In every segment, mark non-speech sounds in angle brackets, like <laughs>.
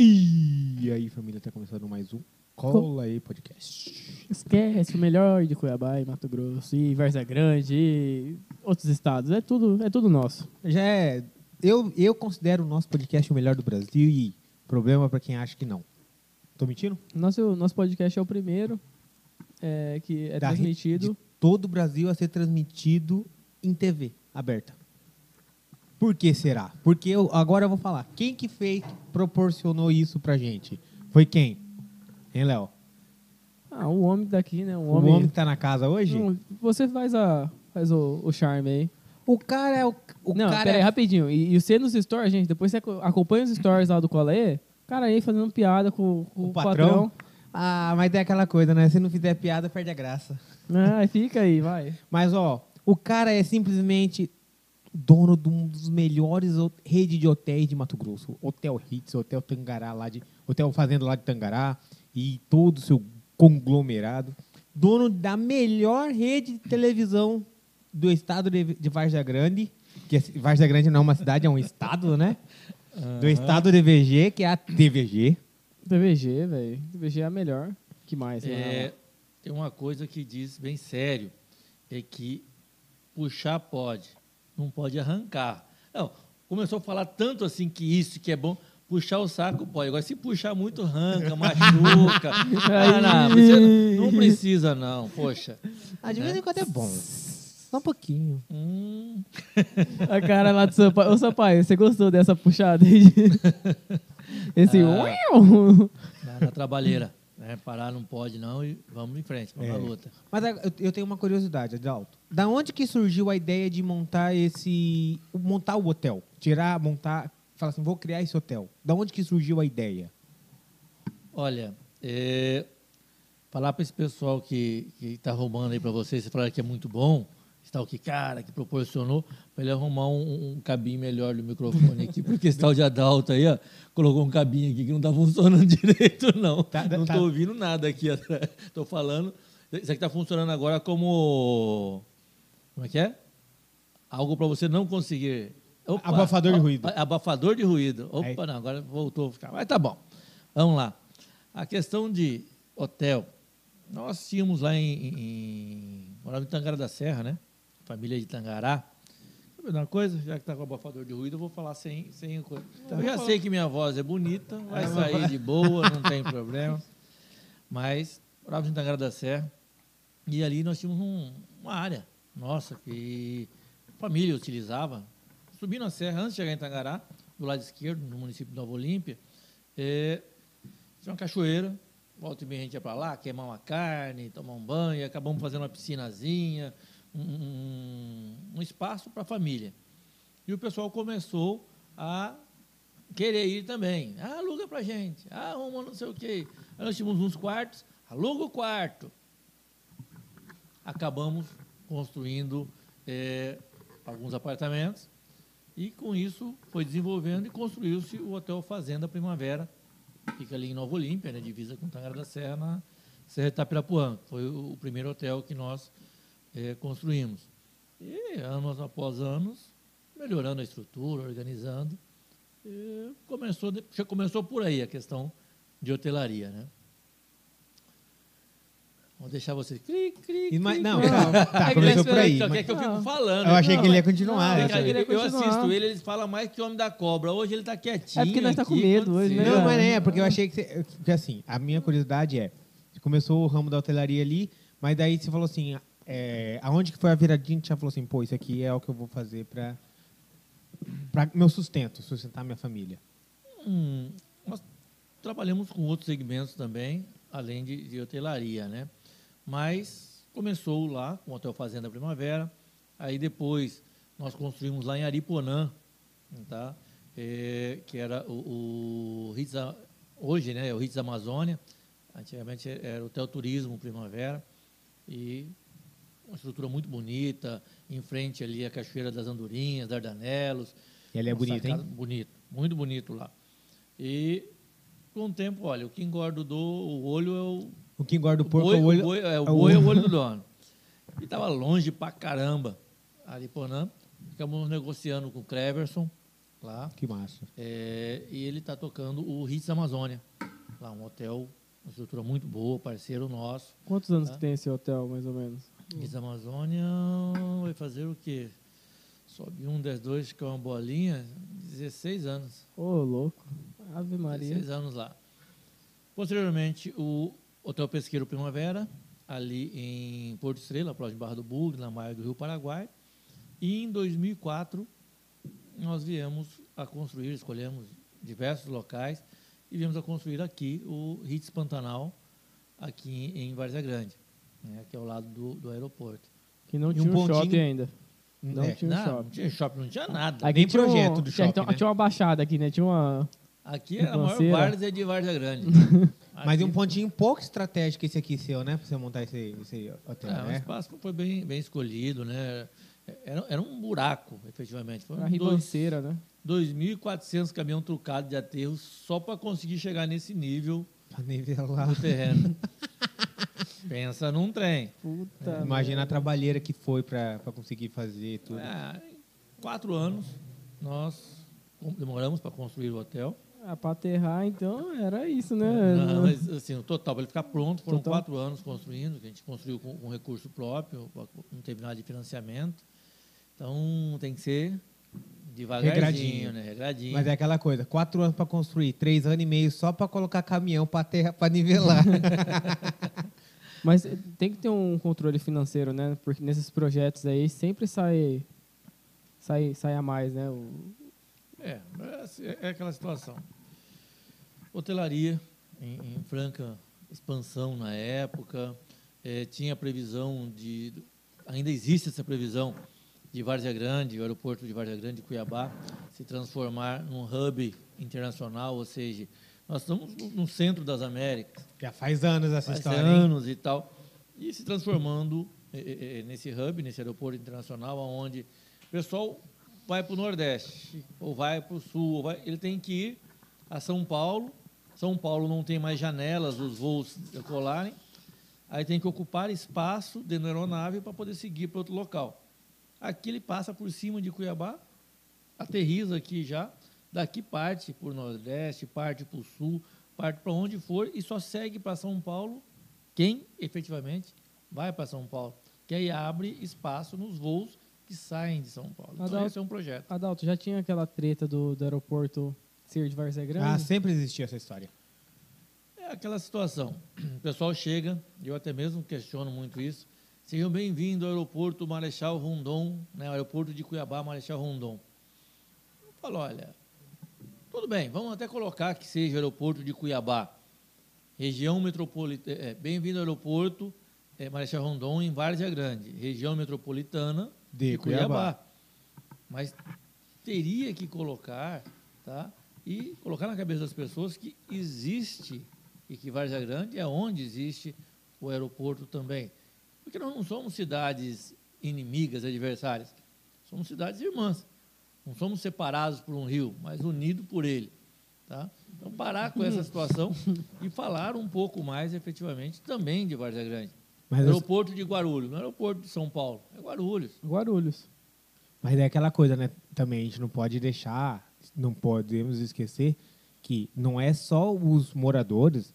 E aí, família, tá começando mais um Cola aí Podcast. Esquece o melhor de Cuiabá e Mato Grosso e Varza Grande e outros estados. É tudo, é tudo nosso. Já é. Eu, eu considero o nosso podcast o melhor do Brasil e problema pra quem acha que não. Tô mentindo? Nosso, nosso podcast é o primeiro é, que é Da re- transmitido. Todo o Brasil a ser transmitido em TV aberta. Por que será? Porque eu, agora eu vou falar. Quem que fez, proporcionou isso pra gente? Foi quem? Hein, Léo? Ah, um homem daqui, né? Um O homem. homem que tá na casa hoje? Não, você faz, a, faz o, o charme aí. O cara é o. o não, cara é- rapidinho. E, e você nos stories, gente, depois você aco- acompanha os stories lá do Colê, cara aí fazendo piada com, com O o patrão? patrão. Ah, mas é aquela coisa, né? Se não fizer piada, perde a graça. Ah, fica aí, vai. Mas, ó, o cara é simplesmente dono de um dos melhores ho- rede de hotéis de Mato Grosso. Hotel Hits, Hotel Tangará lá de... Hotel Fazenda lá de Tangará e todo o seu conglomerado. Dono da melhor rede de televisão do estado de, de Varja Grande. Que é- Varja Grande não é uma cidade, é um estado, né? Do estado de VG, que é a TVG. TVG, velho. TVG é a melhor. que mais? É, tem uma coisa que diz bem sério, é que puxar pode, não pode arrancar. Não, começou a falar tanto assim que isso que é bom, puxar o saco pode. Agora, se puxar muito, arranca, <laughs> machuca. ah, não, você não precisa, não, poxa. Ah, de vez em quando é bom. Só um pouquinho. Hum, <laughs> A cara lá do Sampaio. Ô, Sampaio, você gostou dessa puxada aí? <laughs> Esse... Ah. na trabalheira. Né? Parar não pode, não, e vamos em frente, vamos É. à luta. Mas eu, tenho uma curiosidade, Adalto. Da onde que surgiu a ideia de montar esse. montar o hotel? Tirar, montar. Falar assim, vou criar esse hotel. Da onde que surgiu a ideia? Olha, é, falar para esse pessoal que está arrumando aí para vocês, você falar que é muito bom, esse tal que cara que proporcionou, ele arrumar um, um cabinho melhor do microfone aqui, porque esse tal de Adalto aí, ó, colocou um cabinho aqui que não está funcionando <laughs> direito, não. Tá- não tá- estou ouvindo nada aqui atrás. <laughs> Estou falando. Isso aqui está funcionando agora como. Como é que é? Algo para você não conseguir. Opa, Abafador de ruído. Abafador de ruído. Opa, Aí. não, agora voltou a ficar. Mas tá bom. Vamos lá. A questão de hotel. Nós tínhamos lá em. em morava em Tangará da Serra, né? Família de Tangará. Uma coisa? Já que está com abafador de ruído, eu vou falar sem, sem coisa. eu já sei que minha voz é bonita, vai sair de boa, não tem problema. Mas morávamos em Tangará da Serra. E ali nós tínhamos um- uma área nossa que a família utilizava. Subindo a serra, antes de chegar em Tangará, do lado esquerdo, no município de Nova Olímpia, é, tinha uma cachoeira. Volta e meia a gente ia para lá, queimar uma carne, tomar um banho, acabamos fazendo uma piscinazinha, um, um- espaço para a família. E o pessoal começou a querer ir também. Ah, aluga para gente. Ah, arruma não sei o quê. Aí nós tínhamos uns quartos, aluga o quarto. Acabamos construindo eh, alguns apartamentos e com isso foi desenvolvendo e construiu-se o Hotel Fazenda Primavera, fica ali em Nova Olímpia, né, divisa com Tangará da Serra, na Serra de Itapirapuã. Foi o primeiro hotel que nós eh, construímos. E anos após anos, melhorando a estrutura, organizando, começou, já começou por aí a questão de hotelaria, né? Vou deixar vocês. Cri, cri, E, mas- cri, não, cri. tá, tá, É começou ele por aí. Quer mas- que eu fico falando. Eu achei Não, que ele ia continuar. não, eu achei- eu, assisto ele, ele fala mais que homem da cobra. Hoje ele tá quietinho. É porque nós tá com medo hoje, né? Não, mas é, porque eu achei que, você, que assim, a minha curiosidade é, começou o ramo da hotelaria ali, mas daí você falou assim, é, aonde que foi a viradinha que já falou assim, pô, isso aqui é o que eu vou fazer para para meu sustento, sustentar minha família. Hum, nós trabalhamos com outros segmentos também, além de, de hotelaria, né? Mas começou lá com o Hotel Fazenda Primavera, aí depois nós construímos lá em Ariponã, tá? É, que era o, o Ritz, hoje, né? É o Ritz Amazônia, antigamente era o Hotel Turismo Primavera, e uma estrutura muito bonita, em frente ali a Cachoeira das Andorinhas, Dardanelos, E ele é bonito, hein? Bonito, muito bonito lá. E com o tempo, olha, o que engorda o, do, o olho é o. O que engorda o porco boi, é o olho. boi, é, o é o boi é o olho. olho do <laughs> dono. E estava longe pra caramba. Ariponã. Ficamos negociando com o Cleverson lá. Que massa. É, e ele está tocando o Hits Amazônia. Lá, um hotel, uma estrutura muito boa, parceiro nosso. Quantos anos Tá. que tem esse hotel, mais ou menos? Hits Amazônia vai fazer o quê? Sobe um, 10, dois, que é uma bolinha, 16 anos. Ô, louco. Ave Maria. 16 anos lá. Posteriormente, o Hotel Pesqueiro Primavera, ali em Porto Estrela, próximo de Barra do Bugre, na margem do Rio Paraguai. E em 2004, nós viemos a construir, escolhemos diversos locais e viemos a construir aqui o Hits Pantanal, aqui em Várzea Grande, né, aqui ao lado do, do aeroporto. Que não E tinha um pontinho- shopping ainda. Não É, tinha um não, shopping. não tinha shopping, não tinha nada. Nem tinha projeto um- do tinha, shopping, então, né? tinha uma baixada aqui, né? Tinha uma... Aqui era a maior várzea de Várzea Grande. <laughs> Mas Aqui- um pontinho pouco estratégico esse aqui seu, né? Pra você montar esse, esse hotel, É, o né? espaço foi bem, bem escolhido, né? Era, era um buraco, efetivamente. Foram Uma dois- ribanceira, né? 2.400 caminhão trucado de aterro só para conseguir chegar nesse nível Pra nivelar. do terreno. <laughs> Pensa num trem. Puta. Imagina a trabalheira que foi pra, pra conseguir fazer tudo. É, quatro anos, nós demoramos para construir o hotel. Ah, pra aterrar, então, era isso, né? Não, mas, assim, o total, para ele ficar pronto, foram Total. quatro anos construindo, que a gente construiu com, com recurso próprio, não teve nada de financiamento. Então, tem que ser devagarzinho, Regradinho. né? Regradinho. Mas é aquela coisa, quatro anos pra construir, três anos e meio só pra colocar caminhão pra terra pra nivelar. <laughs> Mas tem que ter um controle financeiro, né? Porque nesses projetos aí sempre sai, sai, sai a mais, né? O- É, é é é aquela situação. Hotelaria em, em franca expansão na época, eh, tinha previsão de, ainda existe essa previsão de Várzea Grande, o aeroporto de Várzea Grande, Cuiabá, se transformar num hub internacional, ou seja, nós estamos no, centro das Américas, Já faz anos essa faz história. hein? anos e tal, e se transformando eh, eh, nesse hub, nesse aeroporto internacional, onde o pessoal vai para o Nordeste, ou vai para o Sul, vai- ele tem que ir a São Paulo. São Paulo não tem mais janelas, os voos decolarem. Aí tem que ocupar espaço dentro da aeronave para poder seguir para outro local. Aqui ele passa por cima de Cuiabá, aterriza aqui já, daqui parte para o Nordeste, parte para o Sul, parte para onde for e só segue para São Paulo quem efetivamente vai para São Paulo. Que aí abre espaço nos voos que saem de São Paulo. Então, Adalto. esse é um projeto. Adalto, já tinha aquela treta do, do aeroporto ser de Várzea Grande? Ah, sempre existiu essa história. É aquela situação. O pessoal chega, eu até mesmo questiono muito isso. Sejam bem-vindos ao aeroporto Marechal Rondon, né, ao aeroporto de Cuiabá, Marechal Rondon. Eu falo, olha, tudo bem, vamos até colocar que seja o aeroporto de Cuiabá, região metropolitana. É, bem-vindo ao aeroporto é, Marechal Rondon, em Várzea Grande, região metropolitana De de, Cuiabá. Cuiabá. Mas teria que colocar, tá? E colocar na cabeça das pessoas que existe e que Várzea Grande é onde existe o aeroporto também. Porque nós não somos cidades inimigas, adversárias. Somos cidades irmãs. Não somos separados por um rio, mas unidos por ele. Tá? Então, parar com essa situação <laughs> e falar um pouco mais, efetivamente, também de Várzea Grande. Mas, eu- aeroporto de Guarulhos, não é aeroporto de São Paulo, é Guarulhos. Guarulhos. mas é aquela coisa, né? Também a gente não pode deixar, não podemos esquecer que não é só os moradores,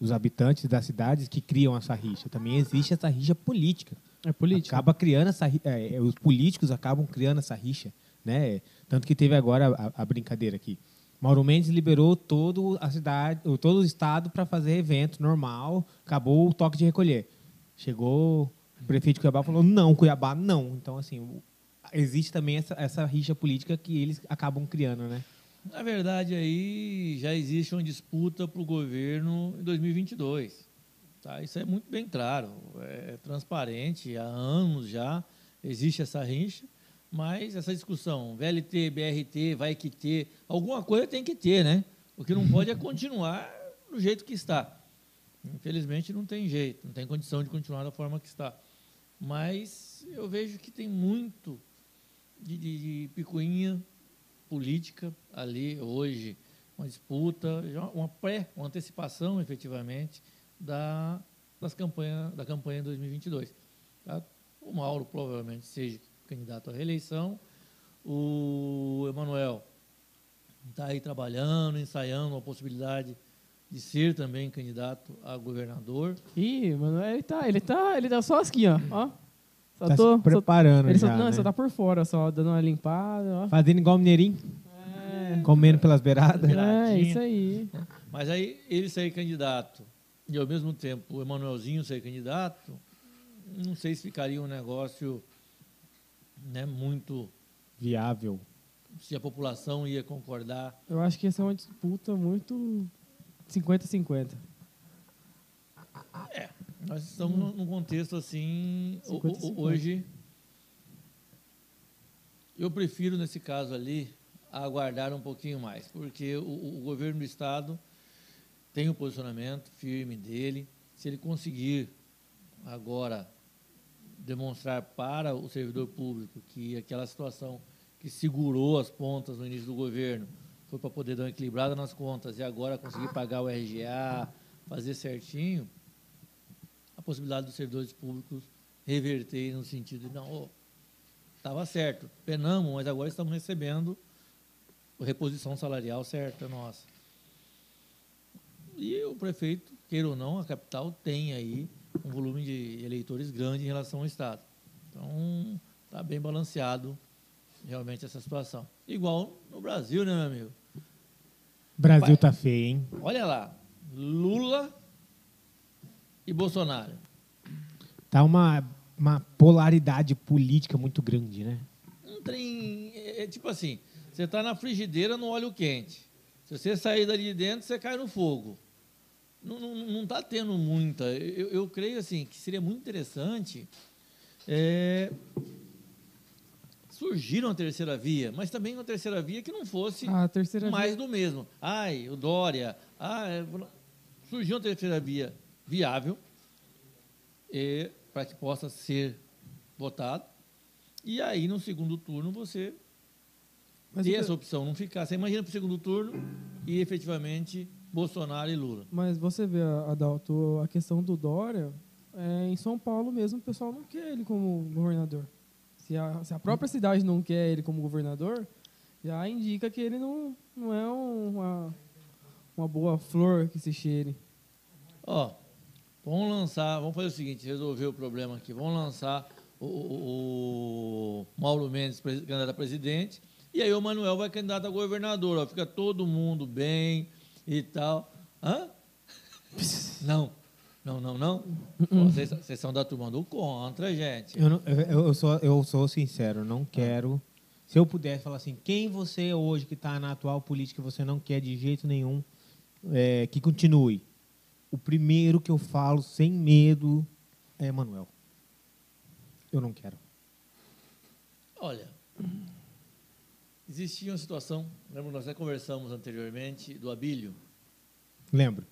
os habitantes das cidades que criam essa rixa. Também existe essa rixa política. É política? Acaba criando essa, é, é, os políticos acabam criando essa rixa, né? Tanto que teve agora a, a brincadeira aqui. Mauro Mendes liberou todo a cidade, todo o estado para fazer evento normal, acabou o toque de recolher. Chegou o prefeito de Cuiabá falou: "Não, Cuiabá não". Então assim, existe também essa, essa rixa política que eles acabam criando, né? Na verdade, aí já existe uma disputa para o governo em 2022. Tá? Isso é muito bem claro, é transparente, há anos já existe essa rixa, mas essa discussão, VLT, BRT, vai que ter, alguma coisa tem que ter, né? O que não pode é continuar do jeito que está. Infelizmente não tem jeito, não tem condição de continuar da forma que está. Mas eu vejo que tem muito de, de, de picuinha política ali hoje, uma disputa, uma pré, uma antecipação efetivamente da, das campanha, da campanha de 2022. tá? O Mauro provavelmente seja candidato à reeleição, o Emanuel está aí trabalhando, ensaiando a possibilidade de ser também candidato a governador. Ih, mano, ele tá, ele tá, ele tá só assim, ó. ó. Só Tá tô, se preparando só, ele só, já, não, né? só tá por fora, só dando uma limpada, ó. Fazendo igual o Mineirinho, É, comendo pelas beiradas. é isso aí. Mas aí ele ser candidato e ao mesmo tempo o Emanuelzinho ser candidato, não sei se ficaria um negócio né, muito. Viável. se a população ia concordar. Eu acho que essa é uma disputa muito 50-50. Nós estamos num- num contexto assim. o- 50 e o- 50. hoje, eu prefiro, nesse caso ali, aguardar um pouquinho mais, porque o, o governo do Estado tem o posicionamento firme dele. Se ele conseguir agora demonstrar para o servidor público que aquela situação que segurou as pontas no início do governo foi para poder dar uma equilibrada nas contas e agora conseguir pagar o RGA, fazer certinho, a possibilidade dos servidores públicos reverterem no sentido de, não, estava certo, penamos, mas agora estamos recebendo a reposição salarial certa nossa. E o prefeito, queira ou não, a capital tem aí um volume de eleitores grande em relação ao Estado. Então, está bem balanceado realmente essa situação. Igual no Brasil, né, meu amigo? Brasil Vai. tá feio, hein? Olha lá, Lula e Bolsonaro. Tá uma, uma polaridade política muito grande, né? Um trem, é, é tipo assim, você está na frigideira no óleo quente. Se você sair dali de dentro, você cai no fogo. Não está não, não tá tendo muita. Eu, eu creio assim que seria muito interessante é, surgir uma terceira via, mas também uma terceira via que não fosse A terceira mais via- do mesmo. Ai, o Dória. Ah, é, surgiu uma terceira via viável para que possa ser votado. E aí, no segundo turno, você Mas, ter o- essa opção, não ficar. Você imagina para o segundo turno e efetivamente Bolsonaro e Lula. mas você vê, Adalto, a questão do Dória, é, em São Paulo mesmo, o pessoal não quer ele como governador. Se a, se a própria cidade não quer ele como governador, já indica que ele não, não é um- uma, uma boa flor que se cheire. Ó, vamos lançar, vamos fazer o seguinte, resolver o problema aqui. Vamos lançar o, o- o Mauro Mendes candidato a presidente e aí o Manuel vai candidato a governador. Ó, fica todo mundo bem e tal. Hã? <laughs> Não. Não, não, não. Ó, Vocês vocês são da turma do contra, gente. Eu, não- eu, eu sou, eu sou sincero, não quero. Se eu pudesse falar assim, quem você é hoje que está na atual política você não quer de jeito nenhum é, que continue? O primeiro que eu falo sem medo é Manuel. Eu não quero. Olha, existia uma situação, lembra nós até conversamos anteriormente, do Abílio. Lembro.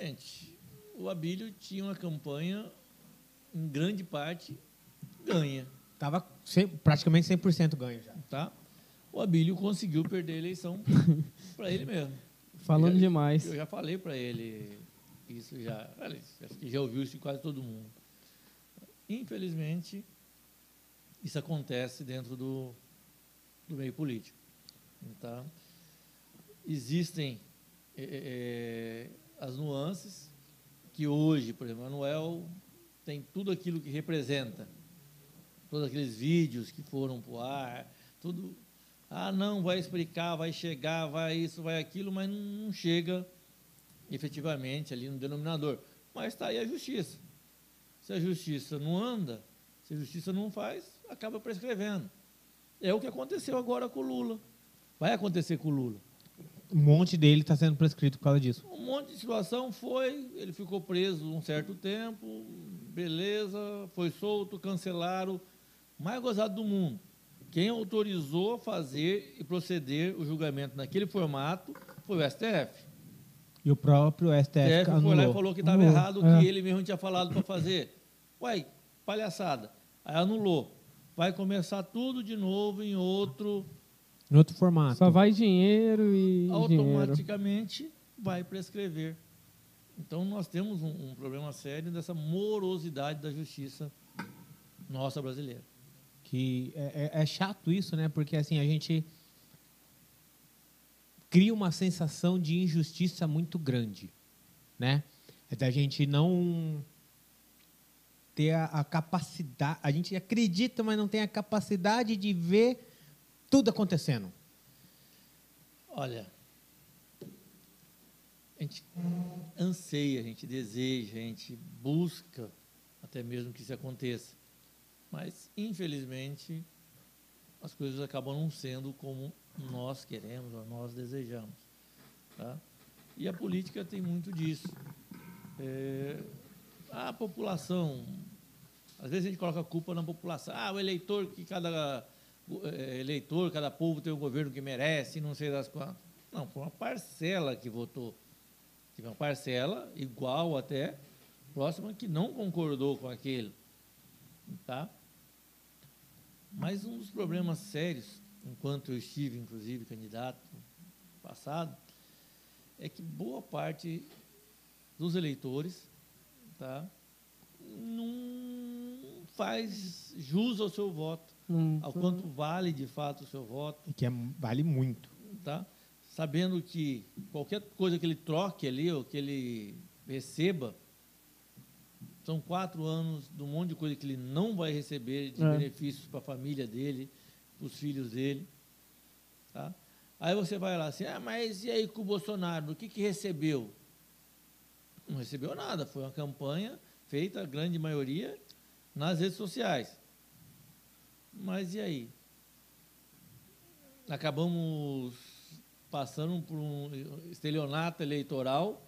Gente, o Abílio tinha uma campanha, em grande parte, ganha. Tava cem- praticamente 100% ganho já. Tá? O Abílio conseguiu perder a eleição <laughs> para ele mesmo. Falando Eu já- demais. Eu já falei para ele isso já. Acho que já ouviu isso de quase todo mundo. Infelizmente, isso acontece dentro do, do meio político. Tá? Existem eh, eh, as nuances que hoje, por exemplo, Manuel tem tudo aquilo que representa. Todos aqueles vídeos que foram para o ar, tudo. Ah, não, vai explicar, vai chegar, vai isso, vai aquilo, mas não chega efetivamente ali no denominador. Mas está aí a justiça. Se a justiça não anda, se a justiça não faz, acaba prescrevendo. É o que aconteceu agora com o Lula. Vai acontecer com o Lula. Um monte dele está sendo prescrito por causa disso. Um monte de situação foi, ele ficou preso um certo tempo, beleza, foi solto, cancelaram. Mais gozado do mundo. Quem autorizou fazer e proceder o julgamento naquele formato foi o STF. E o próprio O STF STF foi lá e anulou. falou que estava Anulou, errado o é. que ele mesmo tinha falado para fazer. Uai, palhaçada. Aí anulou. Vai começar tudo de novo em outro. Em outro formato. Só vai dinheiro e dinheiro. automaticamente vai prescrever. Então nós temos um, um problema sério dessa morosidade da justiça nossa brasileira. Que é, é- é chato isso, né? Porque assim, a gente. cria uma sensação de injustiça muito grande, né? É da gente não ter a, a capacidade, a gente acredita, mas não tem a capacidade de ver tudo acontecendo. Olha, a gente anseia, a gente deseja, a gente busca até mesmo que isso aconteça. Mas, infelizmente, as coisas acabam não sendo como nós queremos ou nós desejamos. Tá? E a política tem muito disso. É, a população, às vezes a gente coloca a culpa na população. Ah, o eleitor, que cada é, eleitor, cada povo tem um governo que merece, não sei das quantas. Não, foi uma parcela que votou. Teve uma parcela igual até, próxima, que não concordou com aquele. Tá? Mas um dos problemas sérios, enquanto eu estive, inclusive, candidato passado, é que boa parte dos eleitores tá, não faz jus ao seu voto, hum, ao quanto vale de fato o seu voto. E que é, vale muito. Tá? Sabendo que qualquer coisa que ele troque ali, ou que ele receba, são quatro anos de um monte de coisa que ele não vai receber de é. benefícios para a família dele, para os filhos dele. Tá? Aí você vai lá assim, ah, mas e aí com o Bolsonaro, o que, que recebeu? Não recebeu nada, foi uma campanha feita, a grande maioria, nas redes sociais. Mas e aí? Acabamos passando por um estelionato eleitoral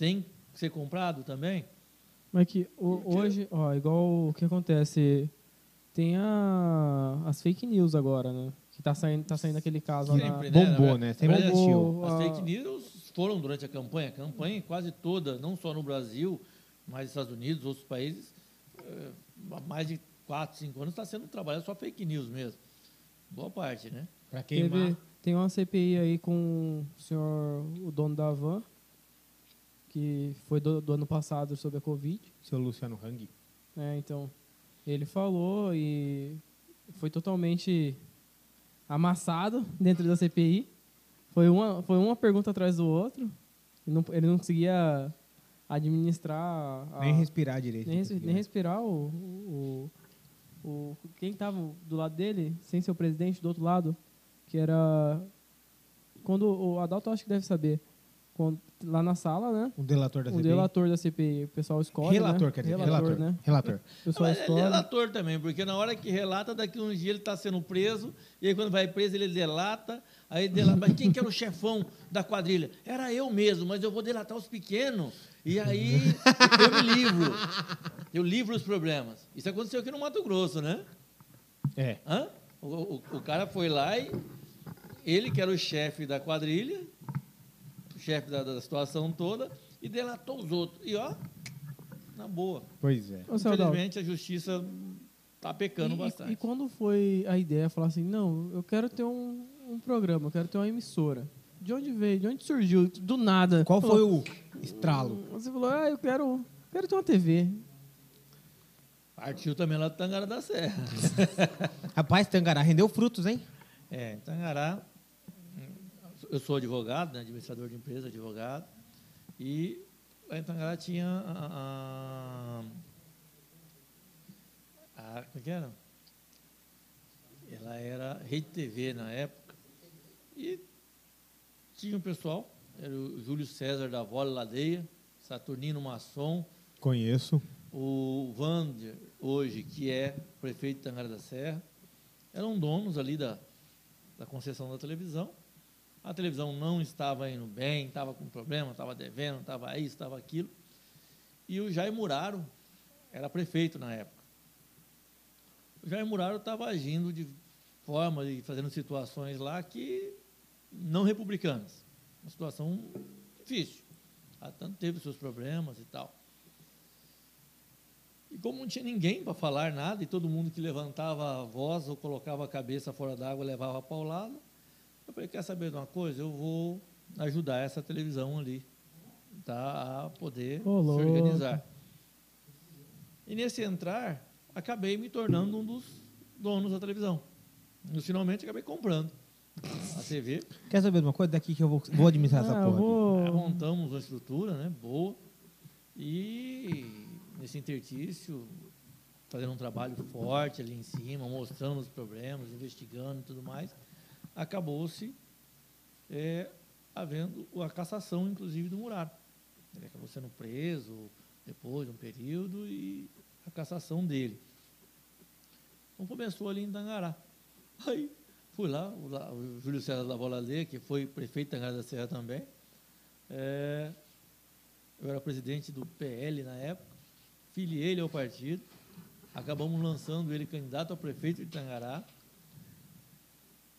sem ser comprado também? Mas que o, hoje, ó, igual o que acontece, tem a, as fake news agora, né? Que tá saindo, tá saindo aquele caso Sempre, lá. Né? Bombou, né? Sempre bombou. As fake news foram durante a campanha. A campanha quase toda, não só no Brasil, mas nos Estados Unidos, outros países, eh, há mais de 4, 5 anos está sendo trabalhado só fake news mesmo. Boa parte, né? Para queimar. Teve, tem uma CPI aí com o senhor, o dono da van, que foi do, do ano passado sobre a Covid. Seu Luciano Hang. É, então, ele falou e foi totalmente amassado dentro da CPI. Foi uma, foi uma pergunta atrás do outro. Ele não, ele não conseguia administrar... A, nem respirar direito. Nem, nem respirar o, o, o, Quem estava do lado dele, sem ser o presidente, do outro lado, que era... Quando o Adalto acho que deve saber lá na sala, né? O delator da CPI. O delator da CPI. O pessoal escolhe. Relator, né? quer dizer. Relator, relator. né? Relator. O pessoal Não, escolhe. É relator também, porque na hora que relata, daqui uns dias ele está sendo preso, e aí quando vai preso ele delata, aí delata. mas quem que era o chefão da quadrilha? Era eu mesmo, mas eu vou delatar os pequenos. E aí eu me livro. Eu livro os problemas. Isso aconteceu aqui no Mato Grosso, né? É. Hã? O, o, o cara foi lá e ele que era o chefe da quadrilha, chefe da, da, situação toda e delatou os outros. E ó, na boa. Pois é. Infelizmente a justiça está pecando e, bastante. E, quando foi a ideia, falar assim, não, eu quero ter um, um programa, eu quero ter uma emissora. De onde veio? De onde surgiu? Do nada. Qual falou, foi o estralo? Você falou, ah, eu quero, quero ter uma TV. Partiu também lá do Tangará da Serra. <laughs> Rapaz, Tangará rendeu frutos, hein? É, Tangará eu sou advogado, né, administrador de empresa, advogado, e lá em Tangará tinha a, a, a, como é que era? Ela era Rede TV na época, e tinha um pessoal, era o Júlio César da Vole Ladeia, Saturnino Masson. Conheço. O Vander, hoje, que é prefeito de Tangará da Serra, eram donos ali da, da concessão da televisão a televisão não estava indo bem, estava com problema, estava devendo, estava isso, estava aquilo. E o Jair Muraro era prefeito na época. O Jair Muraro estava agindo de forma e fazendo situações lá que não republicanas. Uma situação difícil. Ah, tanto teve seus problemas e tal. E como não tinha ninguém para falar nada, e todo mundo que levantava a voz ou colocava a cabeça fora d'água levava a paulada, eu falei, quer saber de uma coisa? Eu vou ajudar essa televisão ali tá, a poder Olô. se organizar. E nesse entrar, acabei me tornando um dos donos da televisão. E finalmente acabei comprando. a TV. Quer saber de uma coisa? Daqui que eu vou, vou administrar essa Ah, eu porra. aqui. vou... Aí montamos uma estrutura né, boa e nesse interstício fazendo um trabalho forte ali em cima, mostrando os problemas, investigando e tudo mais, acabou-se é, havendo a cassação, inclusive, do Muraro. Ele acabou sendo preso depois de um período e a cassação dele. Então começou ali em Tangará. <laughs> Aí fui lá, o, o Júlio César Lê, que foi prefeito de Tangará da Serra também. É, eu era presidente do PL na época, filiei ele ao partido, acabamos lançando ele candidato a prefeito de Tangará.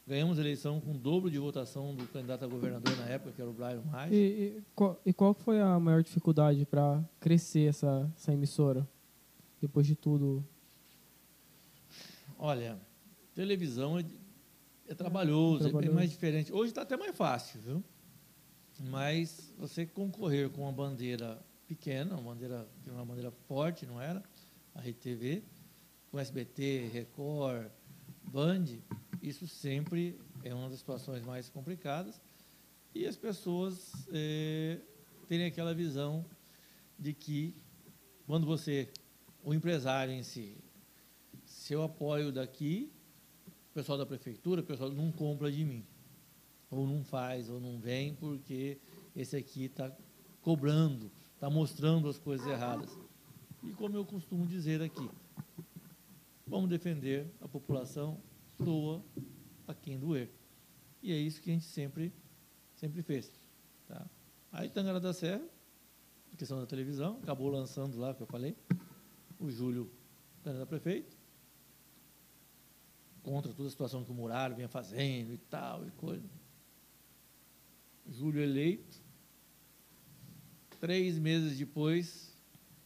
Ganhamos a eleição com o dobro de votação do candidato a governador na época, que era o Brian Mais. E, e, qual, e foi a maior dificuldade para crescer essa, essa emissora? Depois de tudo. Olha, televisão é, é trabalhoso, é bem mais diferente. Hoje está até mais fácil, viu? Mas você concorrer com uma bandeira pequena, uma bandeira uma bandeira forte, não era? A RTV, com SBT, Record, Band, isso sempre é uma das situações mais complicadas. E as pessoas eh, terem aquela visão de que quando você, o empresário em si, se eu apoio daqui, o pessoal da prefeitura, o pessoal não compra de mim. Ou não faz, ou não vem, porque esse aqui está cobrando, está mostrando as coisas erradas. E como eu costumo dizer aqui, vamos defender a população, doa a quem doer. E é isso que a gente sempre, sempre fez. Tá? Aí Tangará da Serra, questão da televisão, acabou lançando lá, que eu falei, o Júlio, candidato prefeito, contra toda a situação que o Muralho vinha fazendo e tal, e coisa. Júlio eleito, três meses depois,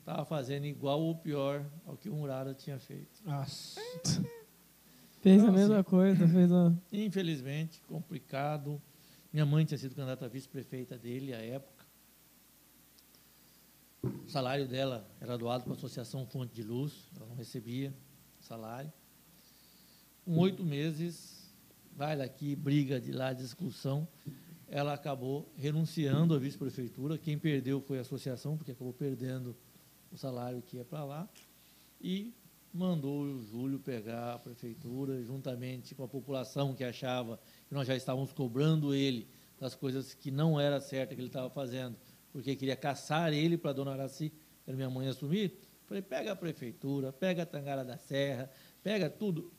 estava fazendo igual ou pior ao que o Muralha tinha feito. Nossa. <laughs> Fez Não, a mesma coisa, fez a. <coughs> Infelizmente, complicado. Minha mãe tinha sido candidata a vice-prefeita dele à época. O salário dela era doado para a Associação Fonte de Luz, ela não recebia salário. Com oito meses, vai daqui, briga de lá, discussão, ela acabou renunciando à vice-prefeitura. Quem perdeu foi a associação, porque acabou perdendo o salário que ia para lá. E mandou o Júlio pegar a prefeitura, juntamente com a população que achava que nós já estávamos cobrando ele das coisas que não era certa que ele estava fazendo, porque queria caçar ele para a dona Araci, era minha mãe, assumir. Falei, pega a prefeitura, pega a Tangara da Serra, pega tudo.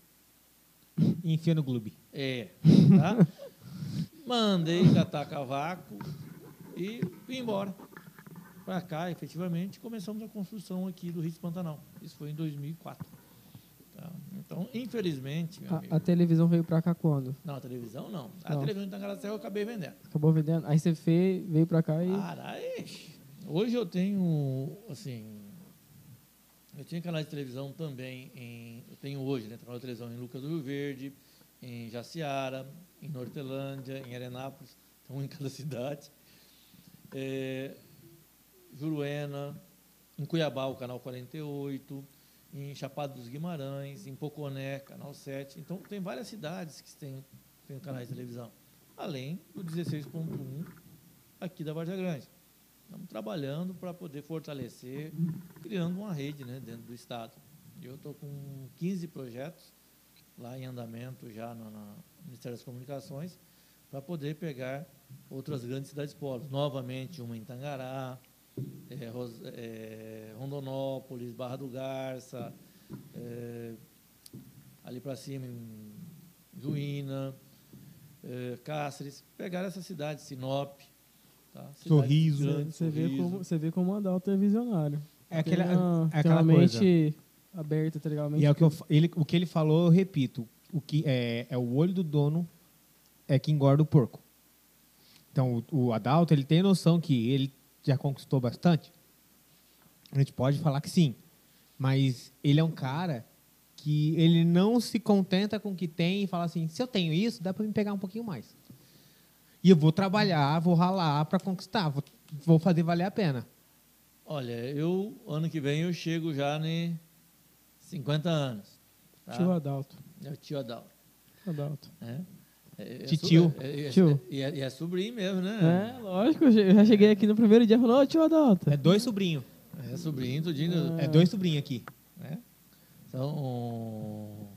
E enfia no clube. É, tá? Mandei catar cavaco e fui embora. Para cá, efetivamente, começamos a construção aqui do Ritz Pantanal. Isso foi em 2004. Tá? Então, infelizmente, meu amigo, A, a televisão veio pra cá quando? não, a televisão não. A Não. televisão de Tangaracé eu acabei vendendo. Acabou vendendo? Aí você fez, veio pra cá e. Cara, ixi. hoje eu tenho, assim, eu tinha canal de televisão também em, eu tenho hoje, né, canal de televisão em Lucas do Rio Verde, em Jaciara, em Nortelândia, em Arenápolis, então um em cada <laughs> cidade. É, Juruena, em Cuiabá, o canal 48, em Chapada dos Guimarães, em Poconé, canal 7. Então, tem várias cidades que têm, têm canais de televisão, além do 16.1 aqui da Varja Grande. Estamos trabalhando para poder fortalecer, criando uma rede né, dentro do Estado. Eu estou com 15 projetos lá em andamento já no, no Ministério das Comunicações para poder pegar outras grandes cidades polos. Novamente, uma em Tangará, é, é, Rondonópolis, Barra do Garça, é, ali para cima em Juína, é, Cáceres, pegar essas cidades, Sinop, tá? Cidades Sorriso. grandes, Você vê, Sorriso. como, você vê como o televisionário. É aquela, Tem uma- é tem aquela uma coisa. mente aberta, tá ligado? E é o que, eu, ele, o que ele falou, eu repito. O que é, é o olho do dono é que engorda o porco. Então, o, o Adalto, ele tem noção que ele já conquistou bastante. A gente pode falar que sim. Mas ele é um cara que ele não se contenta com o que tem e fala assim, se eu tenho isso, dá para me pegar um pouquinho mais. E eu vou trabalhar, vou ralar para conquistar, vou, vou fazer valer a pena. Olha, eu, ano que vem, eu chego já em 50 anos. Tá? Tio Adalto. É o tio Adalto. Adalto. É, é Titio. su- É, é, Tio. E é, é sobrinho mesmo, né? É, lógico, eu já cheguei aqui no primeiro dia e falei, ô tio Adalto. É dois sobrinhos. É, sobrinho, tudinho. É dois sobrinhos aqui. né? São.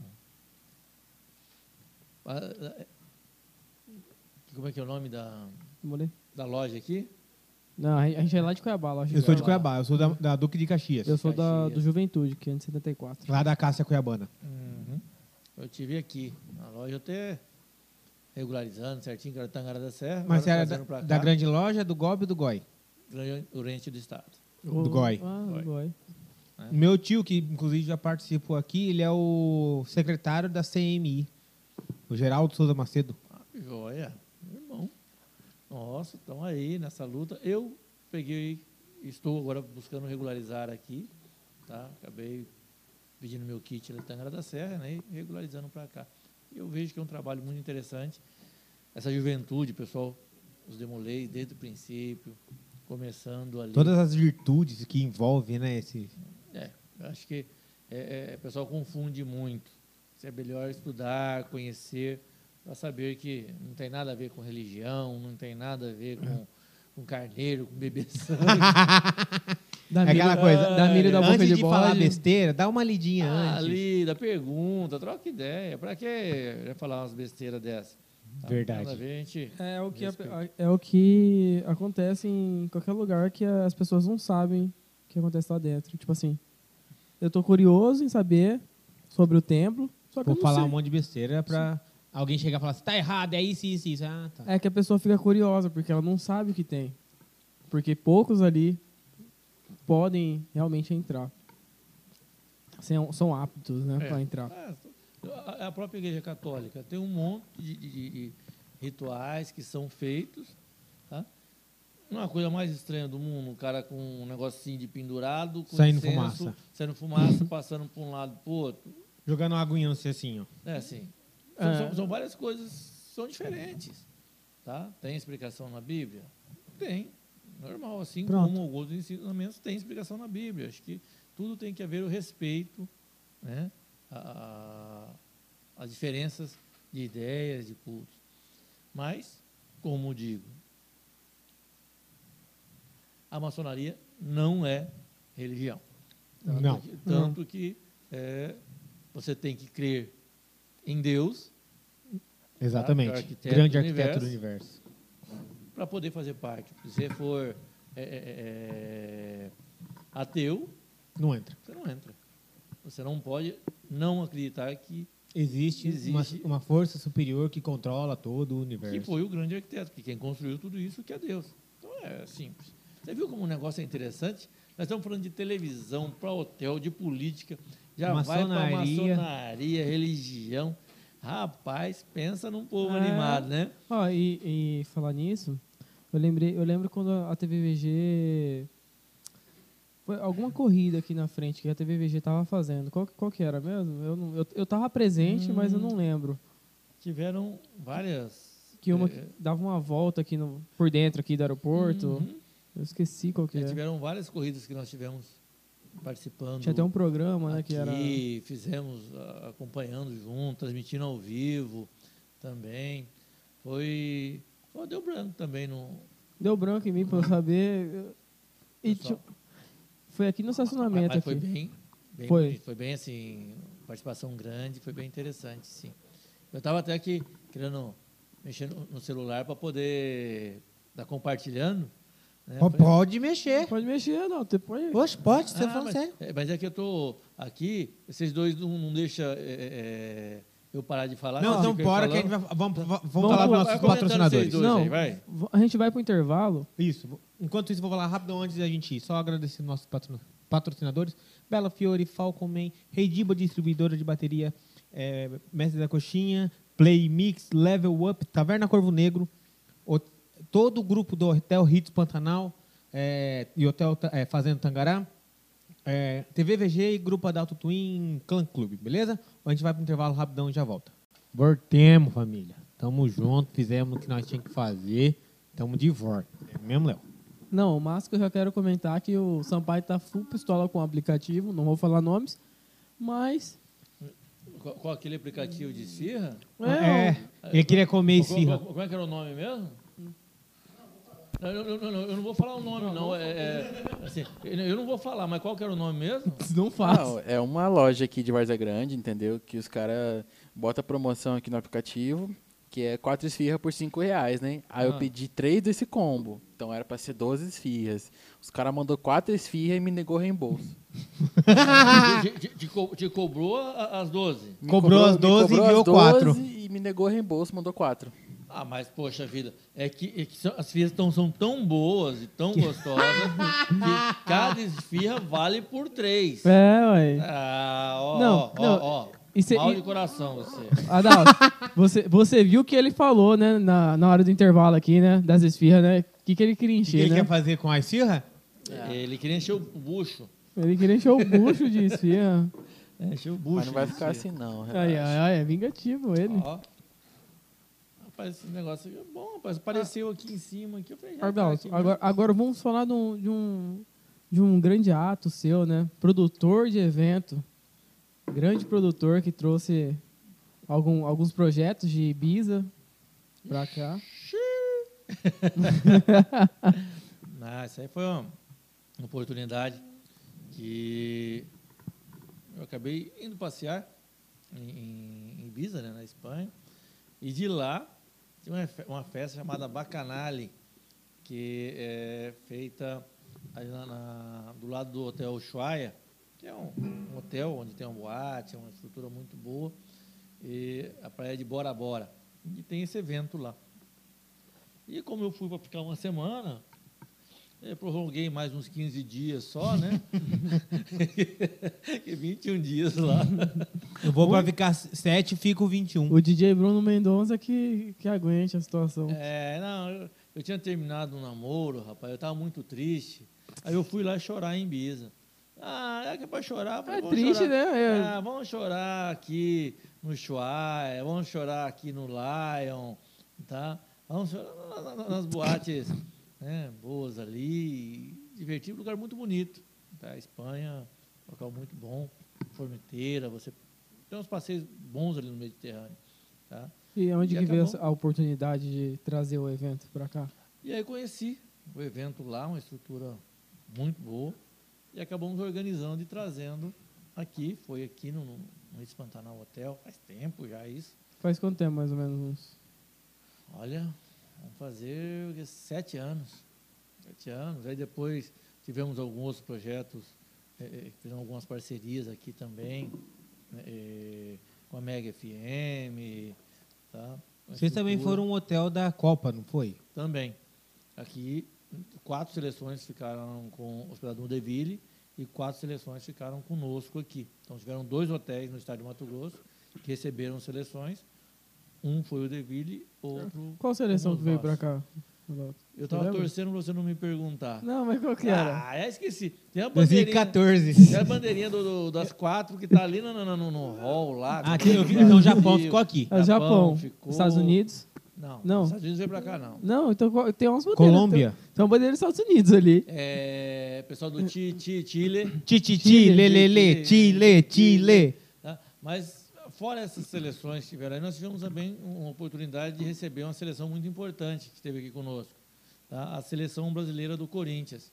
Ah, é- Como é que é o nome da, da loja aqui? Não, a gente é lá de Cuiabá, lógico. Eu sou de Cuiabá. Eu sou da, da Duque de Caxias. Eu sou da, Caxias. do Juventude, que é de 74. Lá da Cássia Cuiabana. Eu tive aqui. Na loja até regularizando certinho, que era Tangará da Serra. Mas era da, da grande loja, do Gob e do Goi? Grande Oriente do Estado. Do Goi. Ah, Goi. do Goi. É. Meu tio, que inclusive já participou aqui, ele é o secretário da CMI. O Geraldo Souza Macedo. Ah, que joia. Meu irmão. Nossa, estão aí nessa luta. Eu peguei, estou agora buscando regularizar aqui. Tá? Acabei pedindo meu kit Tangará da Serra né? e regularizando para cá. Eu vejo que é um trabalho muito interessante. Essa juventude, pessoal, os demolei desde o princípio, começando ali. Todas as virtudes que envolvem, né? Esse... É, eu acho que é, é, o pessoal confunde muito. Se é melhor estudar, conhecer, para saber que não tem nada a ver com religião, não tem nada a ver com, com carneiro, com bebê sangue. <laughs> Da É aquela coisa, da milho da boca antes de, de, falar besteira, dá uma lidinha Ah, antes. ali, da pergunta, troca ideia. Para que já falar umas besteiras dessas? Tá? Verdade. Gente... É o, que a- é o que acontece em qualquer lugar que as pessoas não sabem o que acontece lá dentro. Tipo assim, eu tô curioso em saber sobre o templo, só que Vou eu não falar sei. um monte de besteira pra alguém chegar e falar assim, tá errado, é isso, isso, isso. Ah, tá. É que a pessoa fica curiosa, porque ela não sabe o que tem. Porque poucos ali podem realmente entrar. São, são aptos, né, É. para entrar. Ah, a- a própria Igreja Católica tem um monte de, de- de rituais que são feitos. Tá? Uma coisa mais estranha do mundo, um cara com um negocinho de pendurado, com Saindo incenso, fumaça. saindo fumaça, <clears throat> passando para um lado para o outro. Jogando uma aguinha no cecinho. É assim. São, É. são- são várias coisas são diferentes. Tá? Tem explicação na Bíblia? Tem. Normal, assim Pronto. como alguns ensinamentos têm explicação na Bíblia. Acho que tudo tem que haver o respeito, né? a, a- as diferenças de ideias, de cultos. Mas, como digo, a maçonaria não é religião. Tanto Não. que, tanto que é, você tem que crer em Deus Exatamente. Tá, o arquiteto Grande do arquiteto do universo. universo. Para poder fazer parte. Se você for é, é, é, ateu, Não entra. você não entra. Você não pode não acreditar que, Existe, Existe. Uma, uma força superior que controla todo o que universo. foi o grande arquiteto, que quem construiu tudo isso que é Deus. Então é simples. Você viu como o negócio é interessante? Nós estamos falando de televisão, para hotel, de política, já vai para Maçonaria. maçonaria, religião. Rapaz, pensa num povo É. animado, né? Ó, e, e falar nisso, eu lembrei, eu lembro quando a TVVG foi alguma corrida aqui na frente que a TVVG tava fazendo. Qual, qual que era mesmo? Eu não, eu, eu tava presente, mas eu não lembro. Tiveram várias. Que uma é, que dava uma volta aqui no, por dentro aqui do aeroporto. uhum. Eu esqueci qual que é. tiveram várias corridas que nós tivemos participando. Tinha até um programa, né, que era fizemos acompanhando junto, transmitindo ao vivo também. Foi. Pô, deu branco também no. deu branco em mim para eu saber. E Pessoal. foi aqui no estacionamento Mas foi aqui. bem. bem Foi. bonito, foi bem assim, participação grande, foi bem interessante, sim. Eu estava até aqui querendo mexer no, no celular para poder estar compartilhando. Né? Falei, Pode mexer. Pode mexer, não, depois. Oxe, pode, você Ah, falando mas, sério. é, mas é que eu tô aqui, vocês dois não, não deixam é, é, eu parar de falar. Não, vocês então bora que a gente vai. Vamos, vamos, vamos Vamos falar dos nossos patrocinadores. dois Não. aí, vai. A gente vai pro intervalo. Isso. Enquanto isso, vou falar rápido antes da gente ir. Só agradecer nossos patro- patrocinadores. Bela Fiore, Falcon Man, Reidiba Distribuidora de Bateria, é, Mestre da Coxinha, Play Mix, Level Up, Taverna Corvo Negro, o- todo o grupo do Hotel Hits Pantanal é, e Hotel é, Fazenda Tangará, é, TV VG e Grupo Adalto Twin Clan Clube, beleza? A gente vai para o intervalo rapidão e já volta. Voltemos, família. Tamo junto, fizemos o que nós tínhamos que fazer. Tamo de volta. É mesmo, Léo? Não, o Márcio que eu já quero comentar que o Sampaio tá full pistola com o aplicativo, não vou falar nomes, mas Qual, qual aquele aplicativo de esfirra? É, ele queria comer esfirra. qual- Como é que era o nome mesmo? Não, eu, eu- eu- eu não vou falar o nome, não. É, é, assim, eu eu não vou falar, mas qual que era o nome mesmo? <laughs> Não faz. Não, é uma loja aqui de Varza Grande, entendeu? Que os caras botam promoção aqui no aplicativo, que é quatro esfirras por cinco reais, né? Aí eu Ah. pedi três desse combo. Então era pra ser 12 esfirras. Os caras mandou quatro esfirras e me negou reembolso. <laughs> Te, te- te co- te cobrou as 12? Me Cobrou as me 12 e cobrou enviou as 12 quatro. E me negou reembolso, mandou quatro. Ah, mas poxa vida, é que, é que são- as esfirras tão, são tão boas e tão <laughs> gostosas que cada esfirra vale por três. É, ué. Ah, ó, Não, ó, não, ó, ó. cê- Mal de coração você. Adalto, você, você viu o que ele falou, né, na, na hora do intervalo aqui, né, das esfirras, né? O que, que ele queria O que encher, ele né? quer fazer com a esfirra? Ele queria encher o bucho. Ele queria encher o bucho de esfirra. É, encher o bucho. Mas não vai ficar esfirra. assim, não. Ai, ai, é vingativo ele. Ó. Rapaz, esse negócio aqui é bom, rapaz. Apareceu aqui em cima. Aqui, eu falei, já tá Adalto, aqui, agora, agora vamos falar de um, de, um, de um grande ato seu, né? Produtor de evento. Grande produtor que trouxe algum, alguns projetos de Ibiza pra cá. Não, <laughs> isso aí foi uma uma oportunidade que eu acabei indo passear em, em Ibiza, né, na Espanha, e de lá tinha uma, uma festa chamada Bacanali, que é feita na- na- do lado do Hotel Ushuaia, que é um, um hotel onde tem um boate, é uma estrutura muito boa, e a praia de Bora Bora. E tem esse evento lá. E como eu fui para ficar uma semana, eu prorroguei mais uns 15 dias só, né? <laughs> Fiquei 21 dias lá. Eu vou pra ficar 7 fico 21. O DJ Bruno Mendonça que, que aguente a situação. É, não, eu, eu tinha terminado um namoro, rapaz, eu estava muito triste. Aí eu fui lá chorar em Ibiza. Ah, é que é para chorar? Falei, É vamos triste, chorar. né? É. Ah, vamos chorar aqui no Ushuaia, vamos chorar aqui no Lion, tá? Vamos chorar na- na- nas boates né, boas ali, divertir, um lugar muito bonito. Tá? Espanha, local muito bom, Formenteira, você tem uns passeios bons ali no Mediterrâneo, tá? E onde E que veio a oportunidade de trazer o evento pra cá? E aí conheci o evento lá, uma estrutura muito boa, e acabamos organizando e trazendo aqui, foi aqui no, no, Ritz Pantanal Hotel, faz tempo já isso. Faz quanto tempo, mais ou menos? Olha, vamos fazer o sete anos. Sete anos. Aí depois tivemos alguns outros projetos, eh, fizemos algumas parcerias aqui também, né, eh, com a Mega FM. Tá? Vocês também foram um hotel da Copa, não foi? Também. Aqui, quatro seleções ficaram com hospedado no Deville e quatro seleções ficaram conosco aqui. Então, tiveram dois hotéis no estado de Mato Grosso que receberam seleções. Um foi o Deville, outro. Qual seleção que veio pra cá? Eu lembra? torcendo para você não me perguntar. Não, mas qual que era? Ah, é, esqueci. Tem a bandeirinha, 2014. tem a bandeirinha do- do- das quatro que está ali no, no, no, no hall lá. Ah, eu vi, então o Japão ficou aqui. É o Japão, ficou- Estados Unidos. Não, Não. os Estados Unidos veio para cá, não. Não, então tem umas bandeiras. Colômbia. Tem, tem uma bandeira dos Estados Unidos ali. É, pessoal do Ti, Ti, Chile. Tititi, lelele, Chile, Chile. Tá? Mas, fora essas seleções que tiveram aí, nós tivemos também uma oportunidade de receber uma seleção muito importante que esteve aqui conosco. Tá? A seleção brasileira do Corinthians.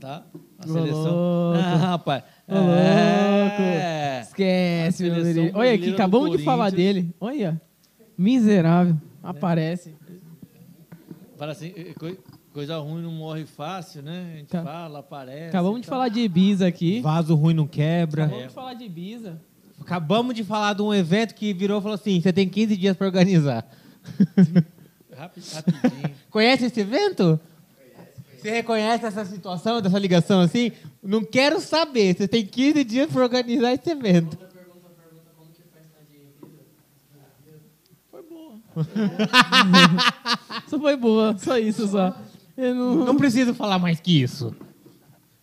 Tá? A Ô, seleção. louco. <laughs> Ah, rapaz. Ô, É. Esquece, A meu. Olha aqui, acabamos de falar dele. Olha. Miserável. Aparece. Fala assim, coi- coisa ruim não morre fácil, né? A gente Tá. fala, aparece. Acabamos de tal. falar de Ibiza aqui. Vaso ruim não quebra. Acabamos de falar de Ibiza. Acabamos de falar de um evento que virou e falou assim: você tem 15 dias para organizar. <laughs> Rapi- Rapidinho. Conhece esse evento? Você reconhece essa situação, dessa ligação assim? Não quero saber. Você tem 15 dias para organizar esse evento. Foi boa. Só foi boa, só isso, só. Eu não... Não preciso falar mais que isso.